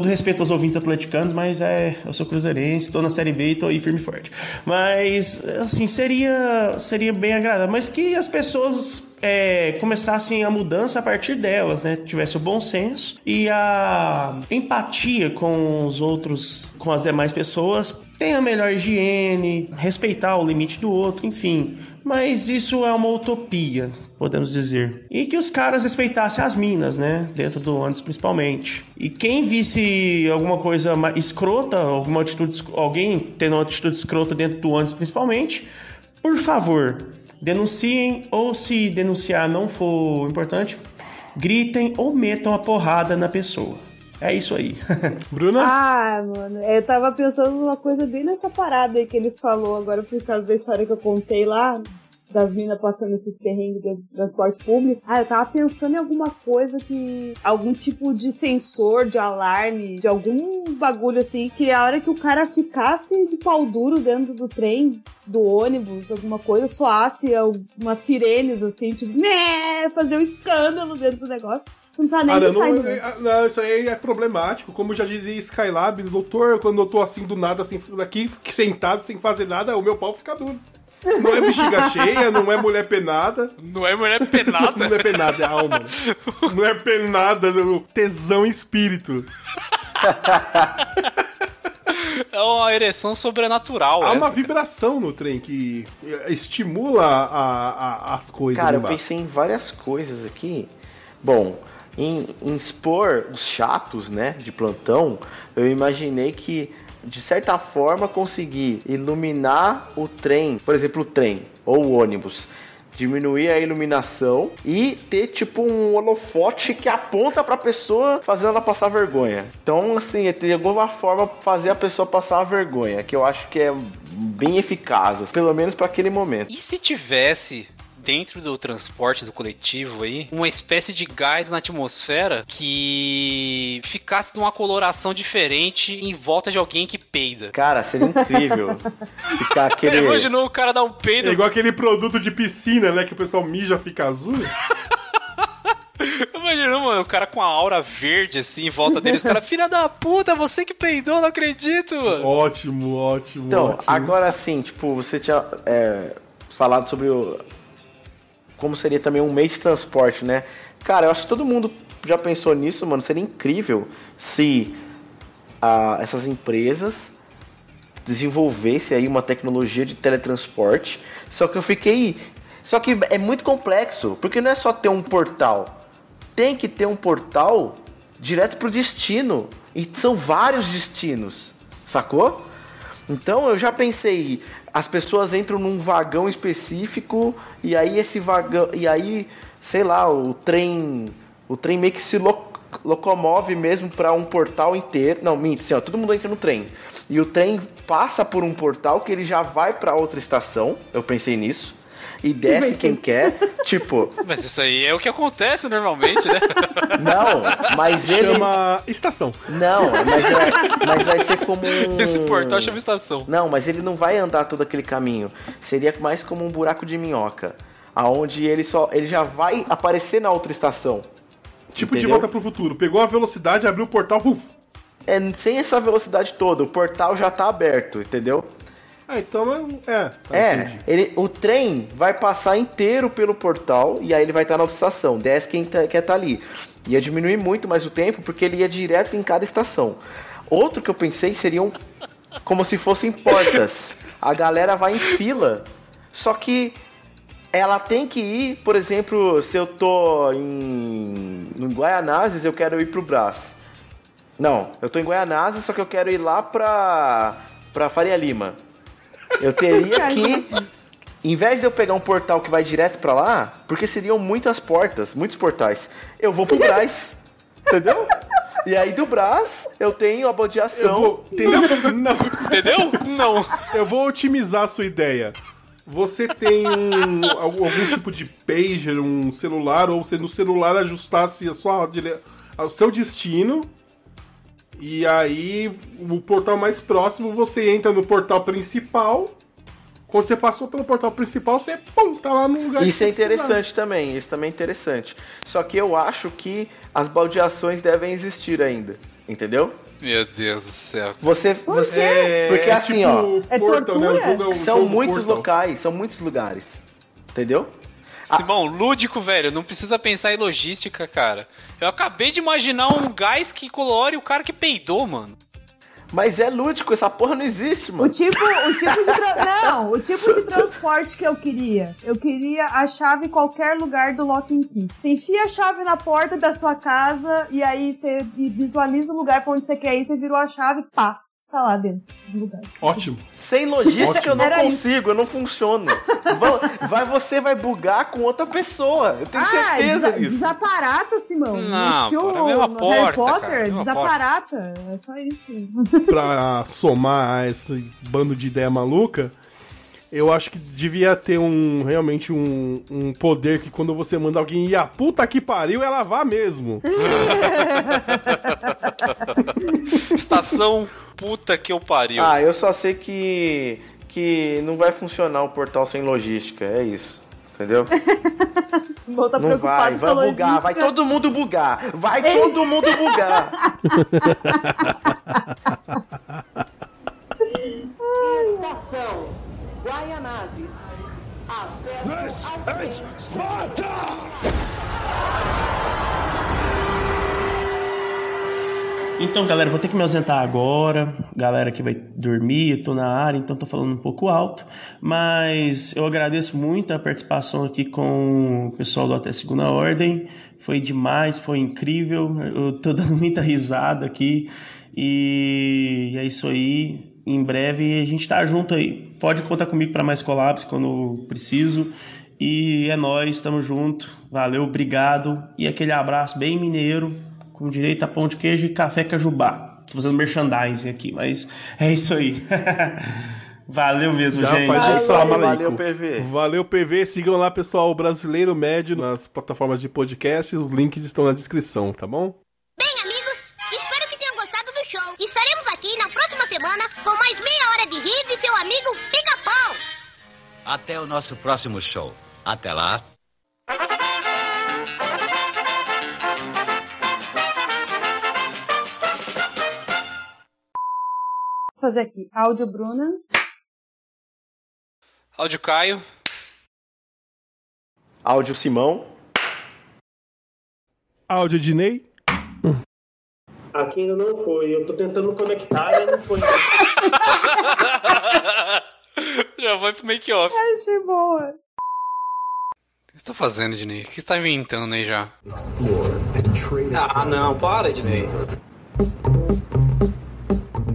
Todo respeito aos ouvintes atleticanos, mas é, eu sou cruzeirense, tô na Série B e tô aí firme e forte. Mas, assim, seria, seria bem agradável. Mas que as pessoas é, começassem a mudança a partir delas, né? Tivesse o bom senso e a empatia com os outros, com as demais pessoas, tenha melhor higiene, respeitar o limite do outro, enfim. Mas isso é uma utopia, podemos dizer. E que os caras respeitassem as minas, né? Dentro do ônibus, principalmente. E quem visse alguma coisa escrota, alguma atitude, alguém tendo uma atitude escrota dentro do ônibus, principalmente, por favor, denunciem ou se denunciar não for importante, gritem ou metam a porrada na pessoa. É isso aí. (laughs) Bruna? Ah, mano, eu tava pensando numa coisa bem nessa parada aí que ele falou agora por causa da história que eu contei lá, das minas passando esses perrengues dentro do transporte público. Ah, eu tava pensando em alguma coisa que. algum tipo de sensor, de alarme, de algum bagulho assim, que a hora que o cara ficasse de pau duro dentro do trem, do ônibus, alguma coisa, soasse umas sirenes assim, tipo, né, fazer um escândalo dentro do negócio. Não precisa nem Ah, não, é- não, isso aí é problemático. Como já dizia Skylab, doutor, quando eu tô assim do nada, assim, aqui, sentado, sem fazer nada, o meu pau fica duro. Não é bexiga (laughs) cheia, não é mulher penada. Não é mulher penada? (laughs) Não é penada, é alma. (laughs) Não é penada, é tesão e espírito. É uma ereção sobrenatural. Há essa, uma cara. vibração no trem que estimula a- a- as coisas. Cara, eu pensei em várias coisas aqui. Bom, em, em expor os chatos, né, de plantão, eu imaginei que, de certa forma, conseguir iluminar o trem, por exemplo, o trem ou o ônibus. Diminuir a iluminação e ter tipo um holofote que aponta pra pessoa fazendo ela passar vergonha. Então, assim, é de alguma forma fazer a pessoa passar a vergonha, que eu acho que é bem eficaz, pelo menos pra aquele momento. E se tivesse dentro do transporte do coletivo aí uma espécie de gás na atmosfera que ficasse numa coloração diferente em volta de alguém que peida? Cara, seria incrível. (laughs) Ficar aquele. Imaginou o cara dar um peido? É igual aquele produto de piscina, né? Que o pessoal mija fica azul. (laughs) Imaginou, mano, o cara com a aura verde assim em volta dele. Os caras, filha da puta, você que peidou, não acredito, mano. Ótimo, ótimo. Então, ótimo. agora sim, tipo, você tinha é, falado sobre o. Como seria também um meio de transporte, né? Cara, eu acho que todo mundo já pensou nisso, mano. Seria incrível se ah, essas empresas desenvolvessem aí uma tecnologia de teletransporte. Só que eu fiquei. Só que é muito complexo, porque não é só ter um portal. Tem que ter um portal direto pro destino. E são vários destinos, sacou? Então eu já pensei, as pessoas entram num vagão específico e aí esse vagão e aí, sei lá, o trem, o trem meio que se lo- locomove mesmo para um portal inteiro. Não, minto, assim, ó, todo mundo entra no trem. E o trem passa por um portal que ele já vai para outra estação. Eu pensei nisso. E desce quem quer, (laughs) tipo, Mas isso aí é o que acontece normalmente, né? (laughs) não, mas ele Chama estação. Não, mas, é- mas vai ser como um... Esse portal chama estação. Não, mas ele não vai andar todo aquele caminho. Seria mais como um buraco de minhoca. Aonde ele só. ele já vai aparecer na outra estação. Tipo de Entendeu? volta pro futuro. Pegou a velocidade, abriu o portal. uf. É, sem essa velocidade toda, o portal já tá aberto, entendeu? Ah, então é. É, tá, é, ele, o trem vai passar inteiro pelo portal e aí ele vai estar na outra estação. Desce quem tá, quer estar ali. Ia diminuir muito mais o tempo porque ele ia direto em cada estação. Outro que eu pensei seriam como se fossem portas. A galera vai em fila, só que ela tem que ir, por exemplo, se eu tô em, em Guaianazes, eu quero ir pro Brás. Não, eu tô em Guaianazes, só que eu quero ir lá pra pra Faria Lima. Eu teria (laughs) que, em vez de eu pegar um portal que vai direto pra lá, porque seriam muitas portas, muitos portais, eu vou pro Brás. (laughs) entendeu? E aí do Brás eu tenho a bodeação. Eu vou, entendeu? Não. Entendeu? Não. Eu vou otimizar a sua ideia. Você tem um, algum, algum tipo de pager, um celular, ou você no celular ajustasse a sua, dire- o seu destino. E aí, o portal mais próximo, você entra no portal principal. Quando você passou pelo portal principal, você pum, tá lá no lugar Isso que é interessante também, isso também é interessante. Só que eu acho que as baldeações devem existir ainda, entendeu? Meu Deus do céu. Você, você, É, porque é assim, tipo ó, É Portal, né? O tortura? jogo é o são jogo muitos Portal. locais, são muitos lugares, entendeu? Simão, lúdico, velho. Não precisa pensar em logística, cara. Eu acabei de imaginar um gás que colore o cara que peidou, mano. Mas é lúdico, essa porra não existe, O mano. tipo, o tipo de tra- não, o tipo de transporte que eu queria. Eu queria a chave em qualquer lugar do Lock and Key. Você enfia a chave na porta da sua casa e aí você visualiza o lugar pra onde você quer ir, você virou a chave, pá, tá lá dentro do lugar. Ótimo. Sem logística Ótimo. eu não Era consigo, eu não funciono. Vai, vai- você vai bugar com outra pessoa. Eu tenho ah, certeza desa- disso. desaparata, Simão. Não, pô, é no porta, Harry Potter, cara, é desaparata. É só isso. (laughs) pra somar a esse bando de ideia maluca, eu acho que devia ter um realmente um, um poder que quando você manda alguém ir a puta que pariu, ela vá mesmo. (laughs) Estação puta que eu pariu. Ah, eu só sei que que não vai funcionar o portal sem logística, é isso. Entendeu? (laughs) Tá Não vai, vai bugar, vai todo mundo bugar. Vai todo mundo bugar. Estação Guaianazes. Acesso ao Então, galera, vou ter que me ausentar agora. Galera que vai dormir, eu tô na área, então tô falando um pouco alto. Mas eu agradeço muito a participação aqui com o pessoal do Até Segunda Ordem. Foi demais, foi incrível. Eu tô dando (laughs) muita risada aqui. E é isso aí. Em breve a gente tá junto aí. Pode contar comigo para mais collabs quando preciso. E é nóis, tamo junto. Valeu, obrigado. E aquele abraço bem mineiro com direito a pão de queijo e café cajubá. Tô fazendo merchandising aqui, mas é isso aí. (laughs) Valeu mesmo, Já gente. faz Valeu, isso, valeu, aleikum. PV. Valeu, PV. Sigam lá, pessoal, o Brasileiro Médio nas plataformas de podcast. Os links estão na descrição, tá bom? Bem, amigos, espero que tenham gostado do show. Estaremos aqui na próxima semana com mais meia hora de riso e seu amigo Pica-Pau. Até o nosso próximo show. Até lá. Fazer aqui. Áudio Bruna. Áudio Caio. Áudio Simão. Áudio Dinei. Aqui ainda não foi. Eu tô tentando conectar e não foi. (laughs) Já vai pro make-off. Achei boa. O que você tá fazendo, Dinei? O que você tá inventando aí já? Ah, não, para, Ednei.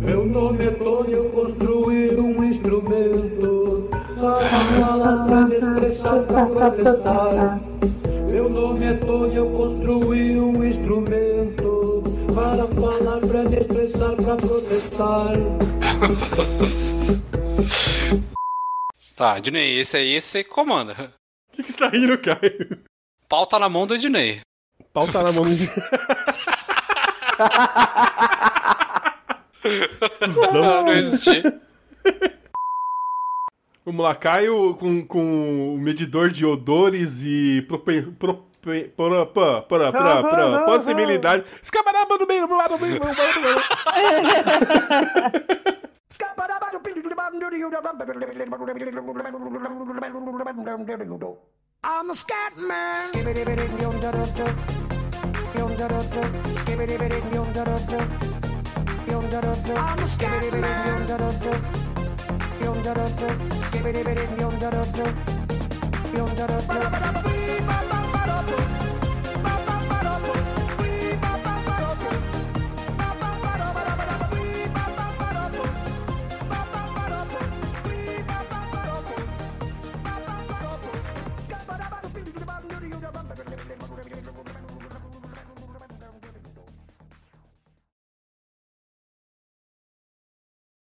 Meu nome é Tony, eu construí um instrumento para falar, para me expressar, para protestar. Meu nome é Tony, eu construí um instrumento para falar, (laughs) para me expressar, para protestar. Tá, Dinei, esse aí você comanda. O que, que você tá rindo, Caio? Pau tá na mão do Dinei. Pau tá na mão (laughs) (laughs) Não, não existe. Vamos lá, Caio com, com o medidor de odores e propen, propen, para, para, para, para, para, possibilidade. Escabaraba no meio, do lado, do meio, do lado, do lado. I'm a scat man. Skibbity-bitty, yum da da da. Yum da da da.